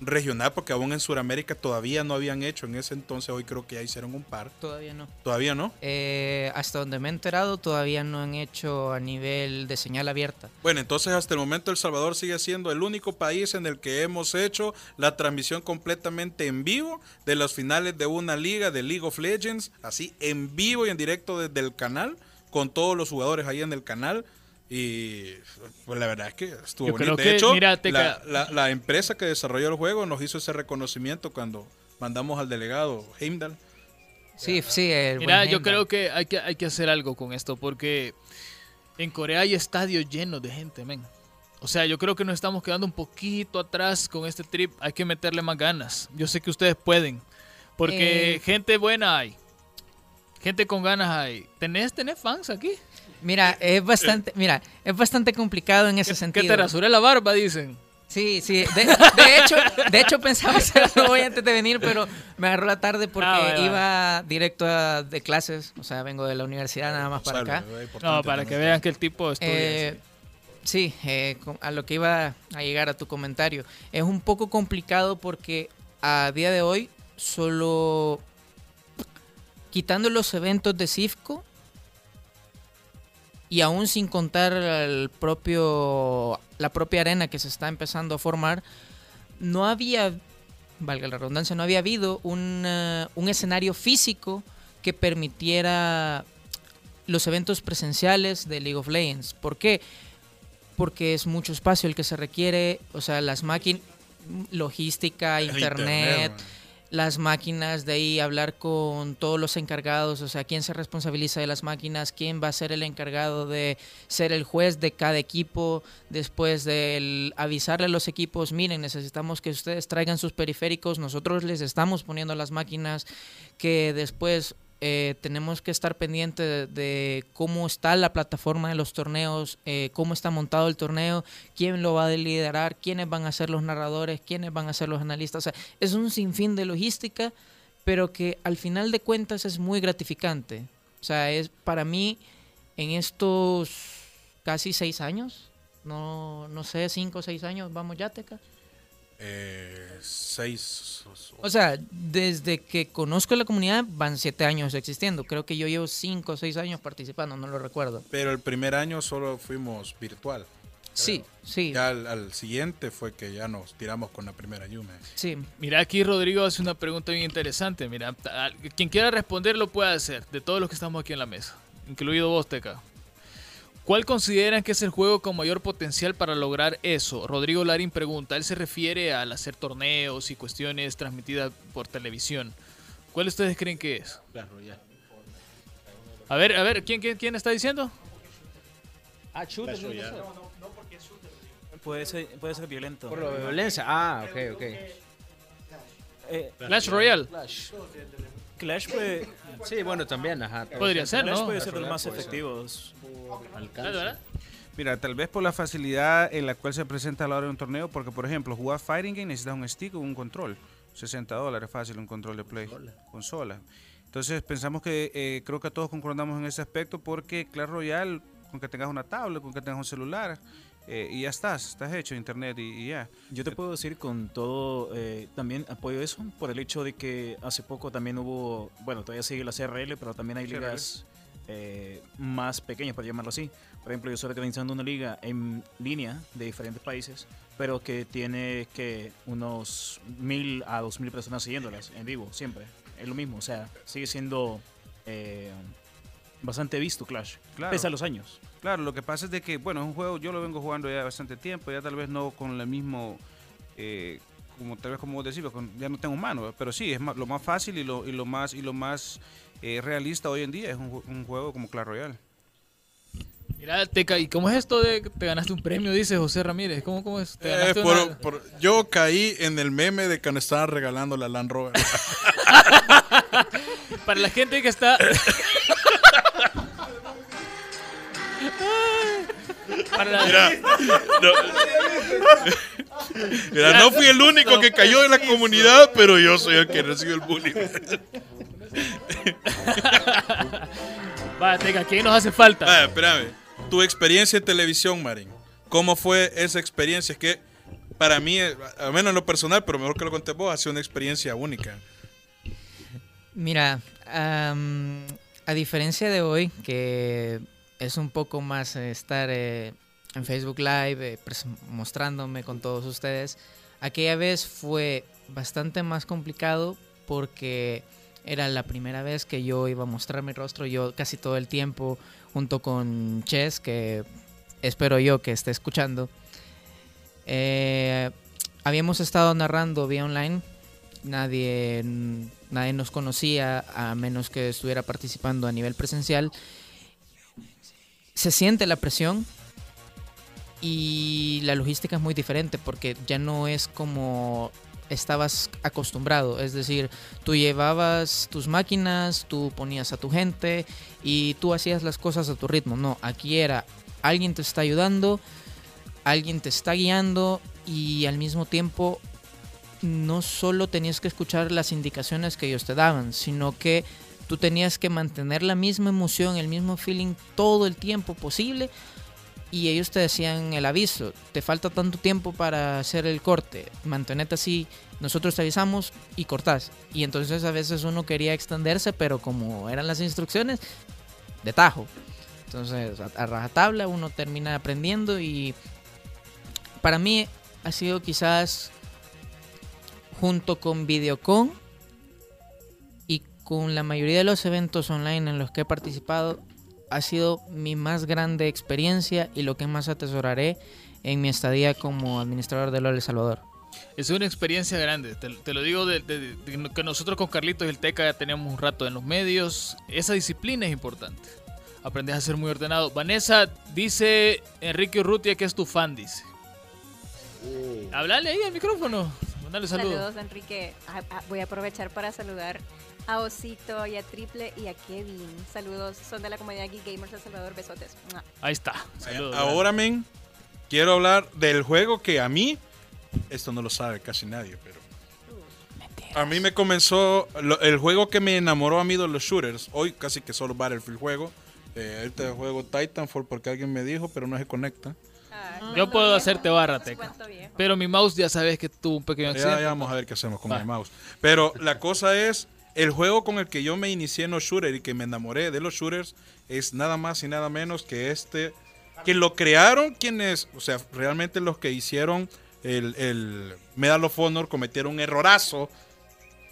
regional, porque aún en Sudamérica todavía no habían hecho en ese entonces, hoy creo que ya hicieron un par. Todavía no. Todavía no. Eh, hasta donde me he enterado, todavía no han hecho a nivel de señal abierta. Bueno, entonces hasta el momento El Salvador sigue siendo el único país en el que hemos hecho la transmisión completamente en vivo de las finales de una liga de League of Legends, así en vivo y en directo desde el canal, con todos los jugadores ahí en el canal. Y pues la verdad es que estuvo Yo bonito. creo De que, hecho, mira, la, la- la empresa que desarrolló el juego nos hizo ese reconocimiento cuando mandamos al delegado Heimdall. Sí, sí. el Mira, yo creo que hay, que hay que hacer algo con esto porque en Corea hay estadios llenos de gente, men. O sea, yo creo que nos estamos quedando un poquito atrás con este trip. Hay que meterle más ganas. Yo sé que ustedes pueden. Porque Eh. gente buena hay. Gente con ganas hay. ¿Tenés, tenés fans aquí? Mira, es bastante, mira, es bastante complicado en ese Que sentido. te rasuré la barba, dicen. Sí, sí. De, de hecho, de hecho pensaba hacerlo hoy antes de venir, pero me agarró la tarde porque Ah, iba directo a- de clases. O sea, vengo de la universidad nada más para acá. No, para que vean que el tipo estudia. Eh, sí, eh, a lo que iba a llegar a tu comentario. Es un poco complicado porque a día de hoy solo quitando los eventos de CIFCO y aún sin contar el propio la propia arena que se está empezando a formar, no había, valga la redundancia, no había habido un, eh, un escenario físico que permitiera los eventos presenciales de League of Legends. ¿Por qué? Porque es mucho espacio el que se requiere, o sea, las máquinas, logística, internet. Las máquinas, de ahí hablar con todos los encargados, o sea, quién se responsabiliza de las máquinas, quién va a ser el encargado de ser el juez de cada equipo, después de avisarle a los equipos, miren, necesitamos que ustedes traigan sus periféricos, nosotros les estamos poniendo las máquinas, que después eh, tenemos que estar pendiente de, cómo está la plataforma de los torneos, eh, cómo está montado el torneo, quién lo va a liderar, quiénes van a ser los narradores, quiénes van a ser los analistas. O sea, es un sinfín de logística, pero que al final de cuentas es muy gratificante. O sea, es para mí en estos casi seis años, no, no sé, cinco o seis años, vamos ya, Teca. Eh, seis. O sea, desde que conozco la comunidad van siete años existiendo. Creo que yo llevo cinco o seis años participando, no lo recuerdo. Pero el primer año solo fuimos virtual. Sí, sí. Ya al, al siguiente fue que ya nos tiramos con la primera Yume. Sí. Mira, aquí Rodrigo hace una pregunta bien interesante. Mira, quien quiera responder lo puede hacer, de todos los que estamos aquí en la mesa, incluido vos, Teca. ¿Cuál consideran que es el juego con mayor potencial para lograr eso? Rodrigo Larín pregunta, él se refiere al hacer torneos y cuestiones transmitidas por televisión. ¿Cuál ustedes creen que es? Claro, ya. A ver, a ver, ¿quién, quién, quién está diciendo? Ah, shooter, Clash Royale. Puede ser, puede ser violento. Por la violencia. Ah, ok, ok. Eh, Clash Royale. Clash puede... Sí, bueno, también, ajá. Podría ser, Clash ¿no? puede ser de los Clash más efectivos. Mira, tal vez por la facilidad en la cual se presenta a la hora de un torneo, porque por ejemplo, jugar Fighting Game necesitas un stick o un control. 60 dólares fácil un control de play. Consola. Entonces pensamos que eh, creo que todos concordamos en ese aspecto porque Clash Royale, con que tengas una tablet, con que tengas un celular, eh, y ya estás, estás hecho internet y, y ya. Yo te puedo decir con todo, eh, también apoyo eso por el hecho de que hace poco también hubo, bueno, todavía sigue la CRL, pero también hay ligas eh, más pequeñas, por llamarlo así. Por ejemplo, yo estoy organizando una liga en línea de diferentes países, pero que tiene que unos mil a dos mil personas siguiéndolas en vivo, siempre. Es lo mismo, o sea, sigue siendo eh, bastante visto Clash, Claro. pese a los años. Claro, lo que pasa es de que, bueno, es un juego, yo lo vengo jugando ya bastante tiempo, ya tal vez no con el mismo, eh, como tal vez como vos decís, con- ya no tengo mano, pero sí, es más- lo más fácil y lo, y lo más, y lo más eh, realista hoy en día es un, ju- un juego como Clash Royale. Mira, Teca, ¿y cómo es esto de que te ganaste un premio? Dice José Ramírez. ¿Cómo, cómo es? ¿Te Eh, ganaste por- una- por- yo caí en el meme de que nos estaban regalando la Land Rover. *laughs* Para la gente que está. *laughs* Mira, no, Mira, no fui el único que cayó en la comunidad, pero yo soy el que recibe el bullying. *laughs* Va, Teca, ¿quién nos hace falta? Ah, espérame. Tu experiencia en televisión, Marín. ¿Cómo fue esa experiencia? Es que para mí, al menos en lo personal, pero mejor que lo conté vos, ha sido una experiencia única. Mira, a diferencia de hoy, que es un poco más eh, estar eh, en Facebook Live, eh, mostrándome con todos ustedes, aquella vez fue bastante más complicado porque era la primera vez que yo iba a mostrar mi rostro, yo casi todo el tiempo, junto con Chess, que espero yo que esté escuchando. Eh, habíamos estado narrando vía online, nadie, nadie nos conocía a menos que estuviera participando a nivel presencial. Se siente la presión y la logística es muy diferente porque ya no es como estabas acostumbrado, es decir, tú llevabas tus máquinas, tú ponías a tu gente y tú hacías las cosas a tu ritmo. No, aquí era alguien te está ayudando, alguien te está guiando y al mismo tiempo no solo tenías que escuchar las indicaciones que ellos te daban, sino que tú tenías que mantener la misma emoción, el mismo feeling todo el tiempo posible y ellos te decían el aviso, te falta tanto tiempo para hacer el corte, mantenete así, nosotros te avisamos y cortás. Y entonces a veces uno quería extenderse, pero como eran las instrucciones, de tajo. Entonces a, a rajatabla uno termina aprendiendo y para mí ha sido quizás junto con Videocon con la mayoría de los eventos online en los que he participado, ha sido mi más grande experiencia y lo que más atesoraré en mi estadía como administrador de LOL El Salvador. Es una experiencia grande, te, te lo digo de, de- de que nosotros con Carlitos y el Teca ya teníamos un rato en los medios. Esa disciplina es importante. Aprendes a ser muy ordenado. Vanessa dice Enrique Urrutia que es tu fan, dice. Hablale ahí al micrófono. Mándale saludos. Saludos, Enrique. Ah, ah, voy a aprovechar para saludar a Osito y a Triple y a Kevin. Saludos, son de la comunidad Geek Gamers El Salvador. Besotes. Ahí está. Saludos. Ahora, men, quiero hablar del juego que a mí, esto no lo sabe casi nadie, pero a mí me comenzó, lo- el juego que me enamoró a mí de los shooters, hoy casi que solo Battlefield juego, eh, ahorita juego Titanfall porque alguien me dijo, pero no se conecta. Yo puedo hacerte barra, Teca. Pero mi mouse ya sabes que tuvo un pequeño Ya, accidente. ya vamos a ver qué hacemos con Va. el mouse. Pero la cosa es, el juego con el que yo me inicié en los shooters y que me enamoré de los shooters es nada más y nada menos que este, que lo crearon quienes, o sea, realmente los que hicieron el, el Medal of Honor cometieron un errorazo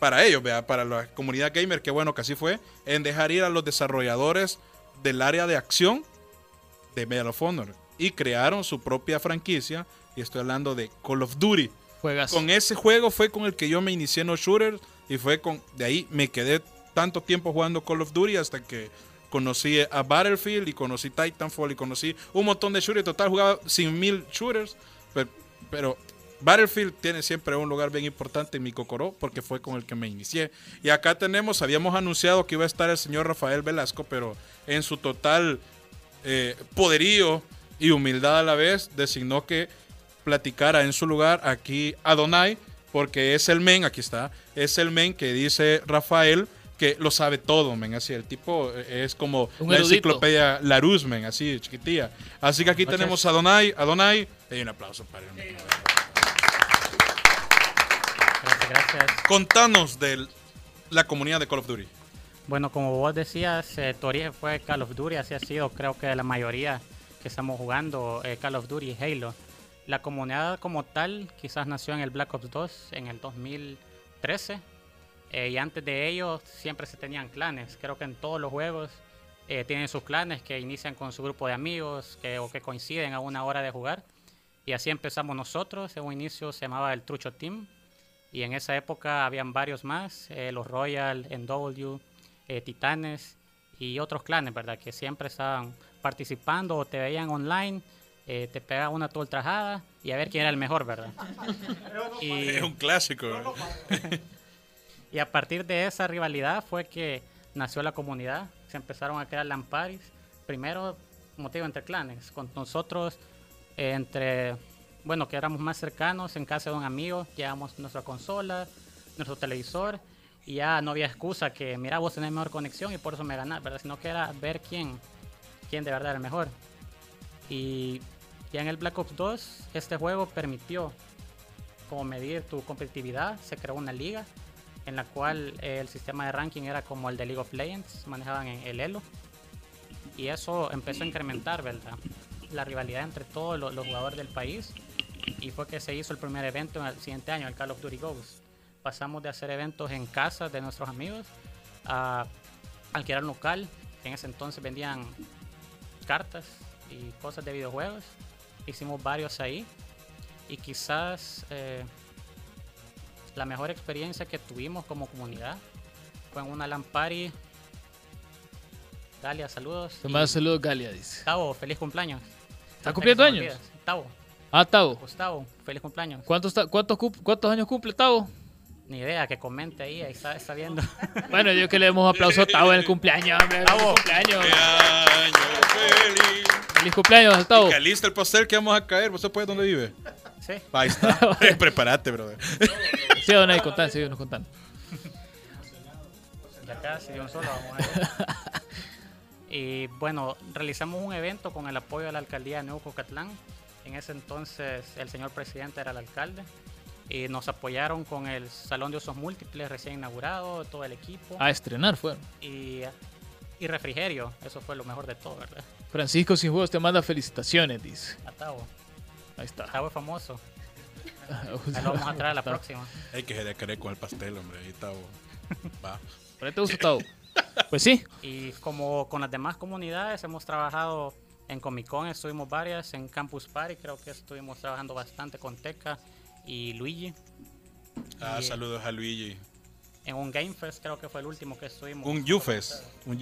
para ellos, vea, para la comunidad gamer, que bueno que así fue, en dejar ir a los desarrolladores del área de acción de Medal of Honor y crearon su propia franquicia y estoy hablando de Call of Duty. Juegas. Con ese juego fue con el que yo me inicié en los shooters y fue con de ahí me quedé tanto tiempo jugando Call of Duty hasta que conocí a Battlefield y conocí Titanfall y conocí un montón de shooters. Total jugaba 100 mil shooters Pero, pero Battlefield tiene siempre un lugar bien importante en mi cocoró porque fue con el que me inicié. Y acá tenemos, habíamos anunciado que iba a estar el señor Rafael Velasco, pero en su total eh, poderío y humildad a la vez designó que platicara en su lugar aquí Adonai, porque es el men, aquí está, es el men que dice Rafael que lo sabe todo, men, así, el tipo eh, es como Un la erudito. enciclopedia Larus, men, así, chiquitilla. Así que aquí Gracias. tenemos a Adonai, Adonai, y un aplauso para él. men. Gracias, gracias. Contanos de la comunidad de Call of Duty. Bueno, como vos decías, eh, tu origen fue Call of Duty, así ha sido creo que la mayoría que estamos jugando eh, Call of Duty y Halo. La comunidad como tal quizás nació en el Black Ops 2 en el 2013 eh, y antes de ello siempre se tenían clanes. Creo que en todos los juegos eh, tienen sus clanes que inician con su grupo de amigos o que coinciden a una hora de jugar. Y así empezamos nosotros. En un inicio se llamaba el Trucho Team. Y en esa época habían varios más, eh, los Royal, NW, eh, Titanes y otros clanes, ¿verdad? Que siempre estaban participando o te veían online, eh, te pegaban una tu ultrajada y a ver quién era el mejor, ¿verdad? *laughs* Y- Es un clásico. *laughs* y a partir de esa rivalidad fue que nació la comunidad. Se empezaron a crear lamparis. Primero, como te digo, entre clanes. Con nosotros, eh, entre, bueno, que éramos más cercanos, en casa de un amigo, llevamos nuestra consola, nuestro televisor. Y ya no había excusa que, mira, vos tenés mejor conexión y por eso me ganás, ¿verdad? Sino que era ver quién, quién de verdad era el mejor. Y ya en el Black Ops 2, este juego permitió como medir tu competitividad. Se creó una liga en la cual eh, el sistema de ranking era como el de League of Legends, manejaban el Elo. Y eso empezó a incrementar, ¿verdad? La rivalidad entre todos los, los jugadores del país. Y fue que se hizo el primer evento en el siguiente año, el Call of Duty Ghosts. Pasamos de hacer eventos en casas de nuestros amigos a alquilar un local. En ese entonces vendían cartas y cosas de videojuegos. Hicimos varios ahí. Y quizás eh, la mejor experiencia que tuvimos como comunidad fue en una LAN party. Galia, saludos. Manda saludos, Galia, dice. Tavo, feliz cumpleaños. ¿Está cumpliendo años? Tavo, Ah, Tavo. Gustavo, feliz cumpleaños. ¿Cuántos, cuántos, cu- ¿Cuántos años cumple Tavo? Ni idea, que comente ahí, ahí está, está viendo. *laughs* Bueno, yo que le demos aplauso a Tavo en el cumpleaños, hombre. ¡Feliz cumpleaños! ¡Feliz cumpleaños, Tavo! Que alista el pastel que vamos a caer. ¿Vos sabés dónde vive? Sí. Ahí está. *laughs* *laughs* Prepárate, brother. Sí, don ahí, contando, sí, nos contando. Ya casi, de un solo vamos a ver. Y *laughs* bueno, realizamos un evento con el apoyo de la alcaldía de Neucocatlán. En ese entonces el señor presidente era el alcalde. Y nos apoyaron con el salón de usos múltiples recién inaugurado, todo el equipo. A estrenar fue. Y, y refrigerio, eso fue lo mejor de todo, ¿verdad? Francisco Sin Juegos te manda felicitaciones, dice. A Tavo. Ahí está. Tavo es famoso. *laughs* Ahí lo vamos a traer a la próxima. Hay que se querer con el pastel, hombre. Ahí está. bo. Va. *laughs* ¿Por ahí te gusta Tavo? Pues sí. Y como con las demás comunidades hemos trabajado en Comic Con, estuvimos varias, en Campus Party creo que estuvimos trabajando bastante con Teca y Luigi. Ah, Y saludos a Luigi. En un Game Fest creo que fue el último que estuvimos. Un Ufes. Un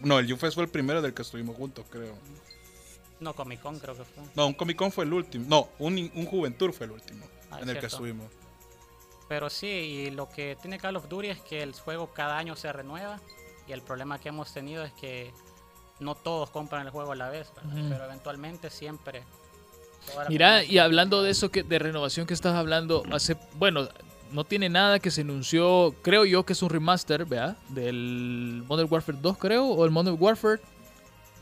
No, el Ufes fue el primero del que estuvimos juntos, creo. No, Comic Con creo que fue. No, un Comic Con fue el último. No, un, un Juventud fue el último Ah, en el que estuvimos. Pero sí, y lo que tiene Call of Duty es que el juego cada año se renueva y el problema que hemos tenido es que no todos compran el juego a la vez, pero eventualmente siempre. Mira, y hablando de eso que de renovación que estás hablando, hace bueno, no tiene nada que se anunció, creo yo que es un remaster, ¿vea? Del Modern Warfare 2, creo, o el Modern Warfare.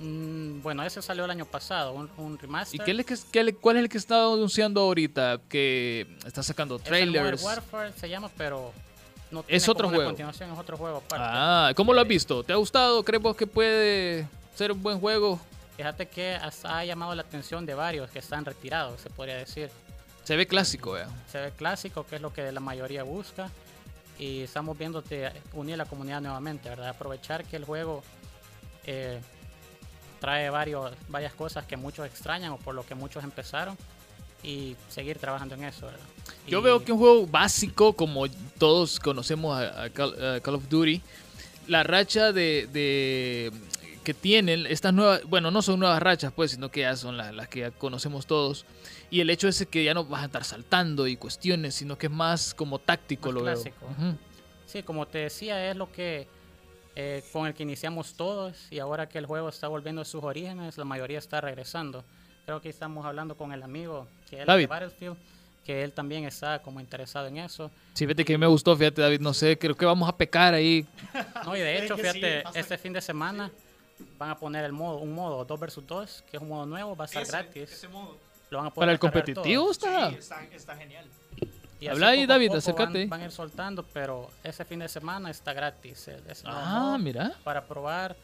Mm, bueno, ese salió el año pasado, un, un remaster. ¿Y qué es el que, qué cuál es el que está anunciando ahorita? Que está sacando Es el Modern trailers. Warfare se llama, pero no Es otro como una juego. continuación, es otro juego aparte. Ah, ¿cómo lo has visto? ¿Te ha gustado? ¿Crees vos que puede ser un buen juego? Fíjate que hasta ha llamado la atención de varios que están retirados, se podría decir. Se ve clásico, ¿vea? Se ve clásico, que es lo que la mayoría busca. Y estamos viendo de unir la comunidad nuevamente, ¿verdad? Aprovechar que el juego eh, trae varios, varias cosas que muchos extrañan o por lo que muchos empezaron y seguir trabajando en eso, ¿verdad? Yo Y- veo que un juego básico, como todos conocemos a, a Call, a Call of Duty, la racha de, de que tienen estas nuevas, bueno, no son nuevas rachas, pues, sino que ya son las, las que ya conocemos todos. Y el hecho es que ya no vas a estar saltando y cuestiones, sino que es más como táctico, Más lo clásico. veo. Ujú. Sí, como te decía, es lo que eh, con el que iniciamos todos y ahora que el juego está volviendo a sus orígenes, la mayoría está regresando. Creo que estamos hablando con el amigo que es David. de Battlefield, que él también está como interesado en eso. Sí, fíjate que me gustó, fíjate, David, no sé, creo que vamos a pecar ahí. No, y de *laughs* hecho, fíjate, este fin de semana van a poner el modo, un modo 2 versus 2, que es un modo nuevo, va a estar Ese- gratis. ese modo. Lo van a poder Para el competitivo está. Sí, está, está genial. Y Habla ahí, David, poco acércate. Van, van a ir soltando, pero ese fin de semana está gratis. ese Ah, modo mira. Para probar,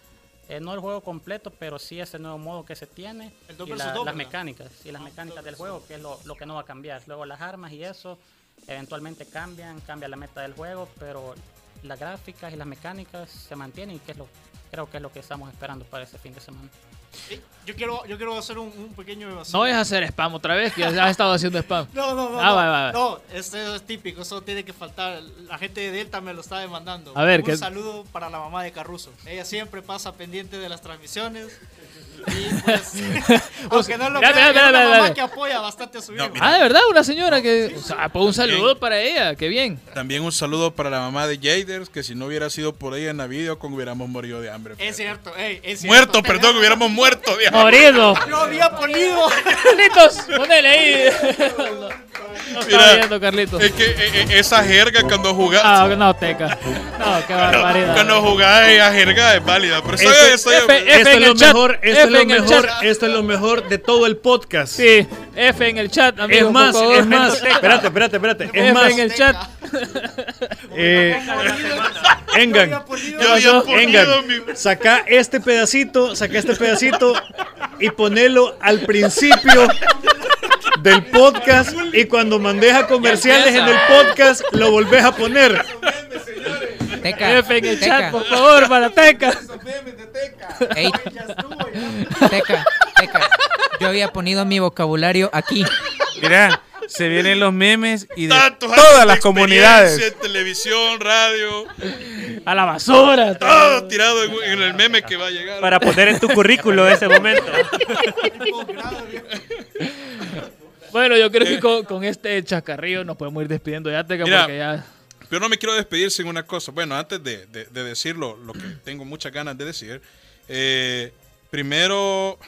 eh, no el juego completo, pero sí ese nuevo modo que se tiene. El dos y versus la- dos, las ¿verdad? mecánicas. Y las mecánicas del juego, que es lo, lo que no va a cambiar. Luego las armas y eso, eventualmente cambian, cambia la meta del juego, pero las gráficas y las mecánicas se mantienen que es lo, creo que es lo que estamos esperando para ese fin de semana. Eh, Yo quiero, yo quiero hacer un, un pequeño No a hacer spam otra vez, que ya has estado haciendo spam. No, no, no. Ah, no, va, va, va. no, esto es típico, eso tiene que faltar. La gente de Delta me lo está demandando. A ver, un ¿qué- saludo para la mamá de Carruso. Ella siempre pasa pendiente de las transmisiones. Y pues, *laughs* *laughs* aunque no lo Mira, crean, mira, es una mira, mamá mira. que apoya bastante a su hijo. Ah, de verdad, una señora que. O sea, pues un saludo para ella, qué bien. También un saludo para la mamá de Jaders, que si no hubiera sido por ella en la video, con hubiéramos morido de hambre. Es cierto, ey, es cierto. Muerto, perdón, hubiéramos muerto. de hambre. Morido. *laughs* Yo había ponido. Carlitos, ponele ahí. No Mira, viendo, Carlitos. Es que eh, eh, esa jerga cuando jugás. Ah, no, teca. No, qué barbaridad. Cuando jugás esa jerga es válida. F esto en es lo chat, esto es F lo en el mejor, chat. esto es lo mejor de todo el podcast. Sí, F en el chat, amigos. es más, es más. Espérate, espérate, espérate. F Es más. en el chat. *laughs* Eh, Engan, Yo había ponido Engan, saca este pedacito, saca este pedacito y ponelo al principio del podcast y cuando mandes a comerciales en el podcast lo volvés a poner. Teca, F en el Teca, chat, por favor, para Teca. ey, Teca, Teca. Yo había ponido mi vocabulario aquí. Mira, se vienen los memes y de Tantos años todas de las experiencia comunidades. en televisión, radio, A la basura. todo tirado en, en el meme que va a llegar. Para poner en tu currículo ese momento. Bueno, yo creo que con, con este chacarrillo nos podemos ir despidiendo ya, Teca, Mira, porque ya. Pero no me quiero despedir sin una cosa. Bueno, antes de, de- de decirlo, lo que tengo muchas ganas de decir, eh, primero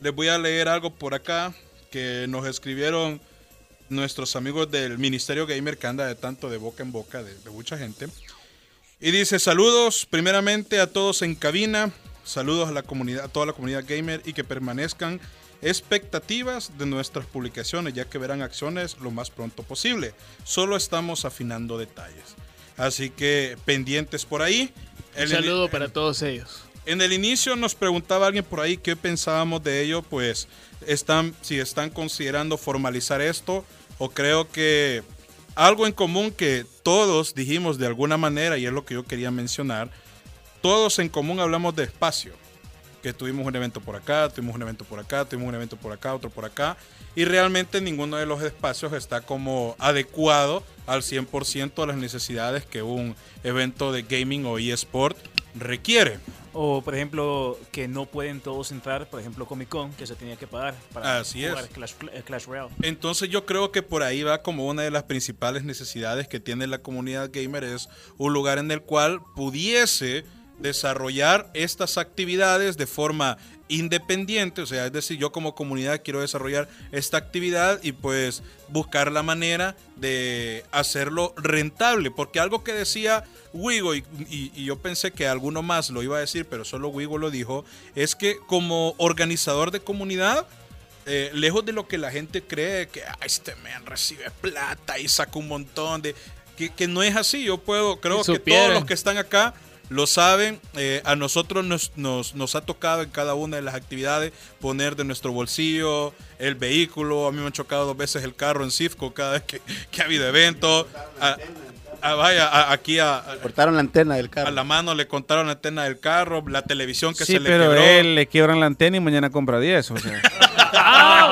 les voy a leer algo por acá que nos escribieron nuestros amigos del Ministerio Gamer que anda de tanto de boca en boca de, de mucha gente. Y dice, saludos primeramente a todos en cabina, saludos a la comunidad, a toda la comunidad gamer y que permanezcan expectativas de nuestras publicaciones, ya que verán acciones lo más pronto posible. Solo estamos afinando detalles. Así que pendientes por ahí. Un El- saludo para todos ellos. en el inicio nos preguntaba alguien por ahí qué pensábamos de ello, pues están, si están considerando formalizar esto o creo que algo en común que todos dijimos de alguna manera y es lo que yo quería mencionar, todos en común hablamos de espacio, que tuvimos un evento por acá, tuvimos un evento por acá, tuvimos un evento por acá, otro por acá, y realmente ninguno de los espacios está como adecuado al 100% a las necesidades que un evento de gaming o eSport requiere. O, por ejemplo, que no pueden todos entrar, por ejemplo, Comic Con, que se tenía que pagar para Así jugar es. Clash, Clash Royale. Entonces yo creo que por ahí va como una de las principales necesidades que tiene la comunidad gamer es un lugar en el cual pudiese desarrollar estas actividades de forma independiente, o sea, es decir, yo como comunidad quiero desarrollar esta actividad y pues buscar la manera de hacerlo rentable, porque algo que decía Wigo y, y- y yo pensé que alguno más lo iba a decir, pero solo Wigo lo dijo, es que como organizador de comunidad, eh, lejos de lo que la gente cree, que "Ah, este man recibe plata y saca un montón de... Que, que no es así, yo puedo, creo que todos los que están acá lo saben, eh, a nosotros nos, nos, nos ha tocado en cada una de las actividades poner de nuestro bolsillo el vehículo, a mí me han chocado dos veces el carro en Cifco cada vez que, *laughs* que ha habido eventos. A- a- vaya, a- aquí a, a- Cortaron la antena del a carro. la mano le contaron la antena del carro, la televisión que Sí, se le pero quebró. él le quiebran la antena y mañana compra 10. O sea. *laughs* Ah,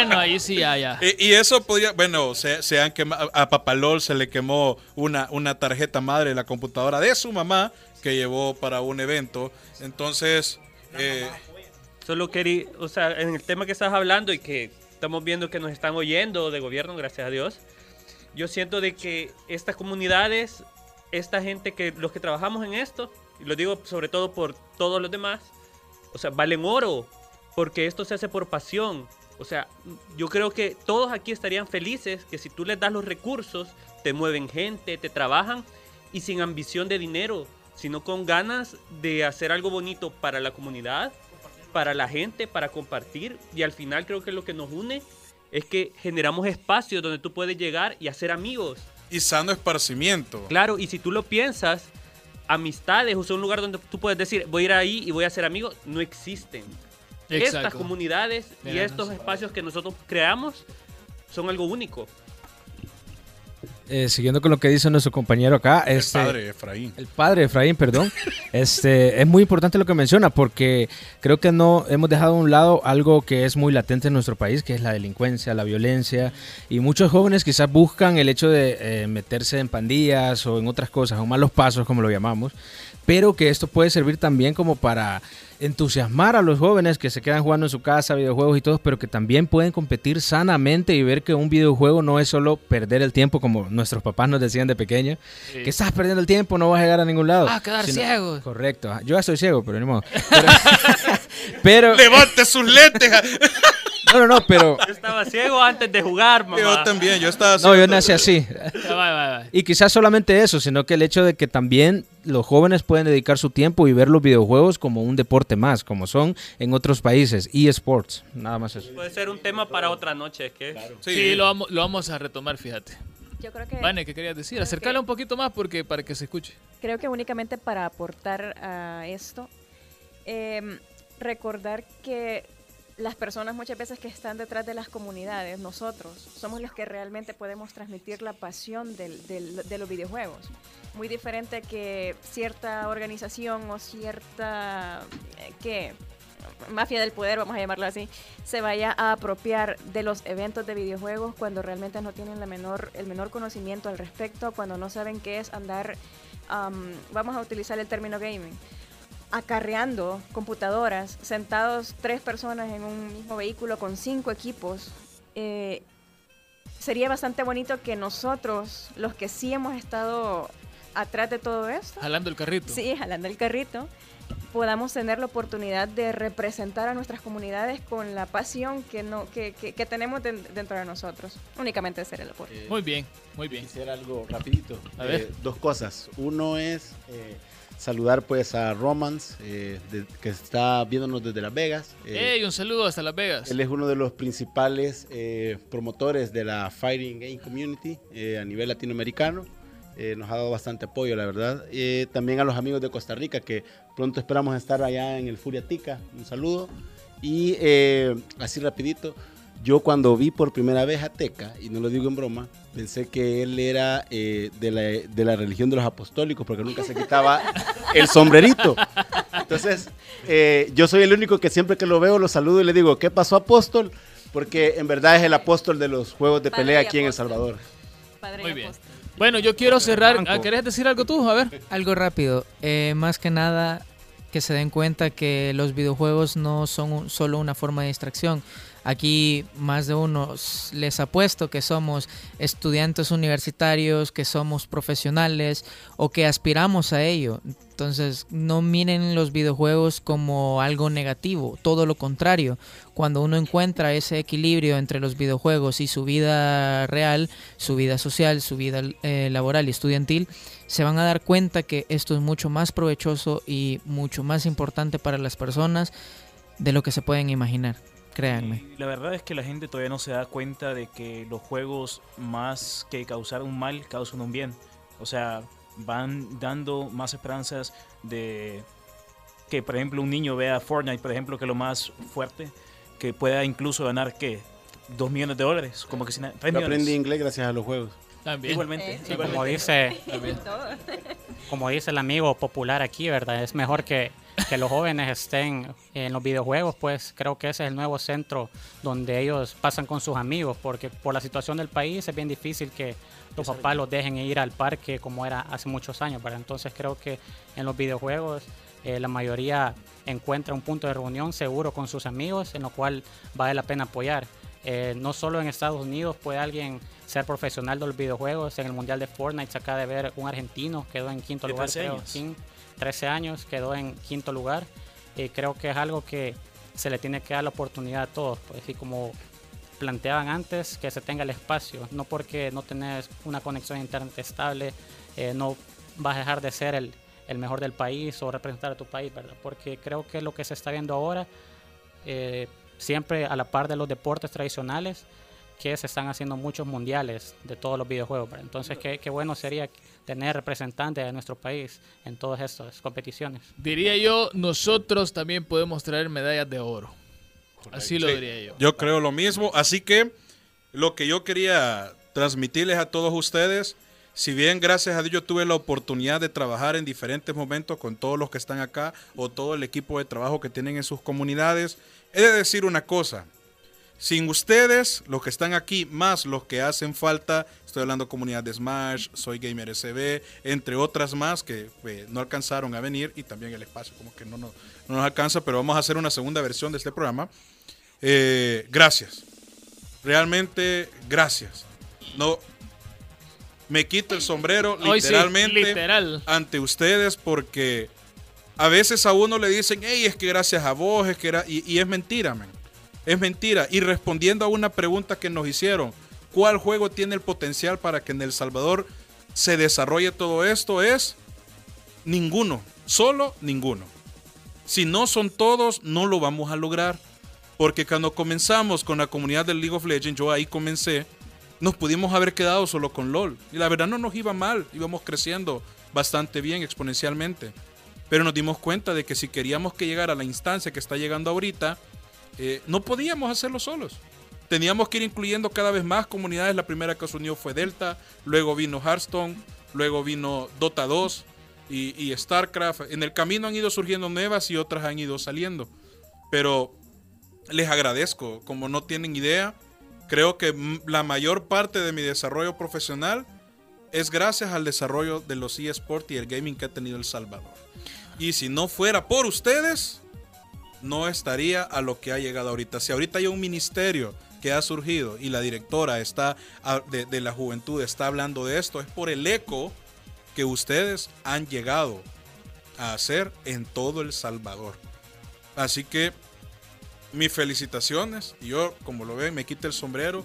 bueno, ahí sí, ya, ya. Y, y eso podría, bueno, se, se han quemado, a Papalol se le quemó una, una tarjeta madre de la computadora de su mamá que llevó para un evento. Entonces, Eh, Solo quería, o sea, en el tema que estás hablando y que estamos viendo que nos están oyendo de gobierno, gracias a Dios, yo siento de que estas comunidades, esta gente que los que trabajamos en esto, y lo digo sobre todo por todos los demás, o sea, valen oro, porque esto se hace por pasión. O sea, yo creo que todos aquí estarían felices que si tú les das los recursos, te mueven gente, te trabajan y sin ambición de dinero, sino con ganas de hacer algo bonito para la comunidad, para la gente, para compartir. Y al final creo que lo que nos une es que generamos espacios donde tú puedes llegar y hacer amigos. y sano esparcimiento. Claro, y si tú lo piensas, amistades, o sea, un lugar donde tú puedes decir, voy a ir ahí y voy a hacer amigos, no existen. Estas Exacto. comunidades y estos espacios que nosotros creamos son algo único. Eh, siguiendo con lo que dice nuestro compañero acá, El este, padre Efraín. El padre Efraín, perdón. *laughs* Este, es muy importante lo que menciona porque creo que no hemos dejado a un lado algo que es muy latente en nuestro país, que es la delincuencia, la violencia. Y muchos jóvenes quizás buscan el hecho de eh, meterse en pandillas o en otras cosas, o malos pasos, como lo llamamos. Pero que esto puede servir también como para entusiasmar a los jóvenes que se quedan jugando en su casa, videojuegos y todo, pero que también pueden competir sanamente y ver que un videojuego no es solo perder el tiempo, como nuestros papás nos decían de pequeño, Sí. que estás perdiendo el tiempo, no vas a llegar a ningún lado. Ah, quedar Sino- ciego. Correcto. Yo ya soy ciego, pero ni modo. Pero, *laughs* pero- ¡Levante sus lentes! *laughs* no, no, no, pero *laughs* Yo estaba ciego antes de jugar, mamá. Yo también, yo estaba no, yo nací así. Y quizás solamente eso, sino que el hecho de que también los jóvenes pueden dedicar su tiempo y ver los videojuegos como un deporte más, como son en otros países, eSports, nada más eso. Puede ser un tema para otra noche, ¿qué? Sí, lo, vamos, lo vamos a retomar, fíjate. Yo creo que, Vane, ¿qué querías decir? Acércala que- un poquito más porque para que se escuche. creo que únicamente para aportar a esto, em, recordar que las personas muchas veces que están detrás de las comunidades, nosotros, somos los que realmente podemos transmitir la pasión de los videojuegos. Muy diferente que cierta organización o cierta, eh, ¿qué? mafia del poder, vamos a llamarlo así, se vaya a apropiar de los eventos de videojuegos cuando realmente no tienen la menor, el menor conocimiento al respecto, cuando no saben qué es andar, am, vamos a utilizar el término gaming, acarreando computadoras, sentados tres personas en un mismo vehículo con cinco equipos. eh, sería bastante bonito que nosotros, los que sí hemos estado atrás de todo esto, Jalando el carrito. Sí, jalando el carrito. Podamos tener la oportunidad de representar a nuestras comunidades con la pasión que no que, que- que tenemos den- dentro de nosotros. Únicamente hacer el aporte. Muy bien, muy bien. Quisiera algo rapidito. A Eh, ver. dos cosas. Uno es eh, saludar pues a Romance, eh, de- que está viéndonos desde Las Vegas. Eh, ¡Ey! Un saludo hasta Las Vegas. Él es uno de los principales eh, promotores de la Fighting Game Community eh, a nivel latinoamericano. Eh, nos ha dado bastante apoyo, la verdad. Eh, también a los amigos de Costa Rica, que pronto esperamos estar allá en el Furiatica. Un saludo. Y así rapidito, yo cuando vi por primera vez a Teca, y no lo digo en broma, pensé que él era eh, de, la, de la religión de los apostólicos, porque nunca se quitaba el sombrerito. Entonces, eh, yo soy el único que siempre que lo veo lo saludo y le digo, ¿qué pasó apóstol? Porque en verdad es el apóstol de los juegos de Padre pelea aquí en El. Salvador. Padre Muy bien. apóstol. Bueno, yo quiero cerrar. Ah, ¿Querés decir algo tú? A ver. Algo rápido. Eh, más que nada, que se den cuenta que los videojuegos no son un- solo una forma de distracción. Aquí más de uno les apuesto que somos estudiantes universitarios, que somos profesionales o que aspiramos a ello. Entonces no miren los videojuegos como algo negativo, todo lo contrario. Cuando uno encuentra ese equilibrio entre los videojuegos y su vida real, su vida social, su vida eh, laboral y estudiantil, se van a dar cuenta que esto es mucho más provechoso y mucho más importante para las personas de lo que se pueden imaginar. Créanme. Y La verdad es que la gente todavía no se da cuenta de que los juegos, más que causar un mal, causan un bien. O sea, van dando más esperanzas de que, por ejemplo, un niño vea Fortnite, por ejemplo, que es lo más fuerte, que pueda incluso ganar, ¿qué? Dos millones de dólares, como que si na- tres Yo millones. aprendí inglés gracias a los juegos. También. Igualmente. Eh, sí. igualmente. Como dice, *laughs* como dice el amigo popular aquí, ¿verdad? Es mejor que, que los jóvenes estén en los videojuegos, pues creo que ese es el nuevo centro donde ellos pasan con sus amigos, porque por la situación del país es bien difícil que los papás los dejen ir al parque como era hace muchos años, ¿verdad? Entonces creo que en los videojuegos eh, la mayoría encuentra un punto de reunión seguro con sus amigos en lo cual vale la pena apoyar. Eh, no solo en Estados Unidos puede alguien ser profesional de los videojuegos. En el Mundial de Fortnite se acaba de ver un argentino, quedó en quinto lugar, 13 creo. Sí, 13 años, quedó en quinto lugar. Y creo que es algo que se le tiene que dar la oportunidad a todos. Pues, y como planteaban antes, que se tenga el espacio. No porque no tenés una conexión a internet estable, eh, no vas a dejar de ser el, el mejor del país o representar a tu país, ¿verdad? Porque creo que lo que se está viendo ahora, eh, siempre a la par de los deportes tradicionales, que se están haciendo muchos mundiales de todos los videojuegos. ¿verdad? Entonces, qué, qué bueno sería tener representantes de nuestro país en todas estas competiciones. Diría yo, nosotros también podemos traer medallas de oro. Así lo Sí, diría yo. Yo creo lo mismo. Así que lo que yo quería transmitirles a todos ustedes, si bien gracias a Dios yo tuve la oportunidad de trabajar en diferentes momentos con todos los que están acá o todo el equipo de trabajo que tienen en sus comunidades, he de decir una cosa. Sin ustedes, los que están aquí, más los que hacen falta, estoy hablando comunidad de Smash, Soy Gamer SB, entre otras más que eh, no alcanzaron a venir y también el espacio como que no, no, no nos alcanza, pero vamos a hacer una segunda versión de este programa. Eh, gracias. Realmente, gracias. No, me quito el sombrero sí, literalmente literal. ante ustedes porque a veces a uno le dicen, hey, es que gracias a vos, es que era... y, y es mentira, man. Es mentira. Y respondiendo a una pregunta que nos hicieron, ¿cuál juego tiene el potencial para que en El Salvador se desarrolle todo esto? Es ninguno, solo ninguno. Si no son todos, no lo vamos a lograr. Porque cuando comenzamos con la comunidad del League of Legends, yo ahí comencé, nos pudimos haber quedado solo con LOL. Y la verdad no nos iba mal, íbamos creciendo bastante bien exponencialmente. Pero nos dimos cuenta de que si queríamos que llegara a la instancia que está llegando ahorita, eh, no podíamos hacerlo solos. Teníamos que ir incluyendo cada vez más comunidades. La primera que se unió fue Delta, luego vino Hearthstone, luego vino Dota 2 y, y StarCraft. En el camino han ido surgiendo nuevas y otras han ido saliendo. Pero les agradezco, como no tienen idea, creo que la mayor parte de mi desarrollo profesional es gracias al desarrollo de los eSports y el gaming que ha tenido El Salvador. Y si no fuera por ustedes, no estaría a lo que ha llegado ahorita. Si ahorita hay un ministerio que ha surgido y la directora está a- de, de la juventud está hablando de esto, es por el eco que ustedes han llegado a hacer en todo El Salvador. Así que mis felicitaciones. Yo, como lo ven, me quito el sombrero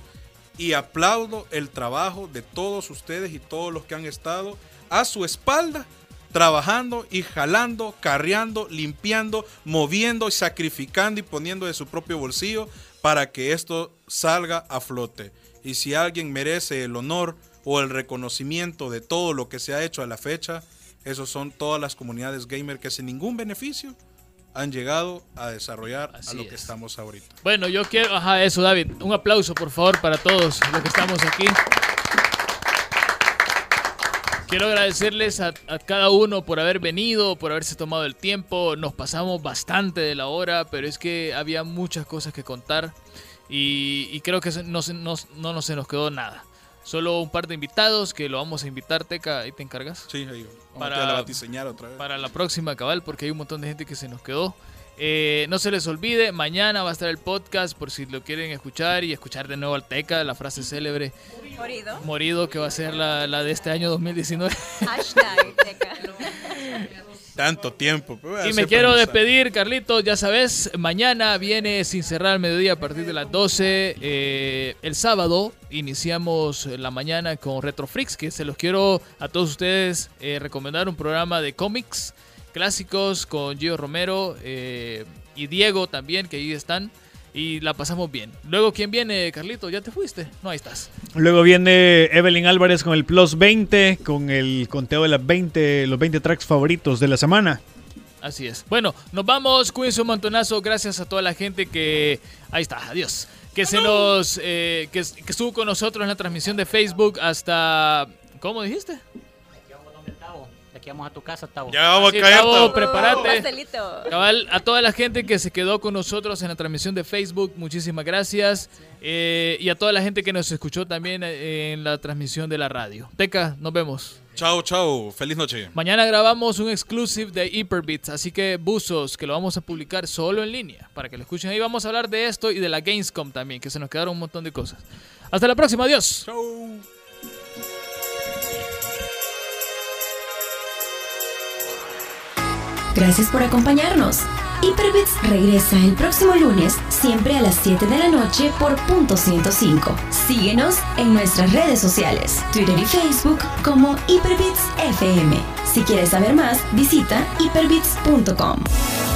y aplaudo el trabajo de todos ustedes y todos los que han estado a su espalda trabajando y jalando, carreando, limpiando, moviendo y sacrificando y poniendo de su propio bolsillo para que esto salga a flote. Y si alguien merece el honor o el reconocimiento de todo lo que se ha hecho a la fecha, esos son todas las comunidades gamer que sin ningún beneficio han llegado a desarrollar a lo que estamos ahorita. Bueno, yo quiero, ajá, eso, David. Un aplauso, por favor, para todos los que estamos aquí. Quiero agradecerles a, a cada uno por haber venido, por haberse tomado el tiempo. Nos pasamos bastante de la hora, pero es que había muchas cosas que contar y, y creo que no, no, se nos quedó nada. Solo un par de invitados que lo vamos a invitar, Teca, ahí te encargas. Sí, ahí vamos a tirar la otra vez. Para la próxima, cabal, porque hay un montón de gente que se nos quedó. Eh, no se les olvide, mañana va a estar el podcast por si lo quieren escuchar y escuchar de nuevo al Teca, la frase célebre Morido. morido que va a ser la, la de este año 2019. Hashtag Teca. Tanto tiempo. pues, Y me quiero despedir, Carlitos. Ya sabes, mañana viene sin cerrar al mediodía a partir de las 12. Eh, el sábado iniciamos la mañana con Retro Freaks, que se los quiero a todos ustedes eh, recomendar un programa de cómics clásicos con Gio Romero eh, y Diego también, que ahí están. Y la pasamos bien. Luego, ¿quién viene, Carlitos? ¿Ya te fuiste? No, ahí estás. Luego viene Evelyn Álvarez con el Plus 20, con el conteo de las 20, los 20 tracks favoritos de la semana. Así es. Bueno, nos vamos. Cuídense un montonazo. Gracias a toda la gente que. Ahí está, adiós. Que se nos. eh, que, que estuvo con nosotros en la transmisión de Facebook hasta. ¿Cómo dijiste? Aquí vamos a tu casa, Tavo. Ya vamos Sí, a caer. Tavo, Tavo. prepárate. Cabal, a toda la gente que se quedó con nosotros en la transmisión de Facebook, muchísimas gracias. Eh, y a toda la gente que nos escuchó también eh, en la transmisión de la radio. Teca, nos vemos. Chao, chao. Feliz noche. Mañana grabamos un exclusive de Hyperbits, así que buzos, que lo vamos a publicar solo en línea, para que lo escuchen ahí. Vamos a hablar de esto y de la Gamescom también, que se nos quedaron un montón de cosas. Hasta la próxima, adiós. Chao. Gracias por acompañarnos. Hyperbits regresa el próximo lunes, siempre a las 7 de la noche por punto 105. Síguenos en nuestras redes sociales, Twitter y Facebook como Hyperbits FM. Si quieres saber más, visita hyperbits.com.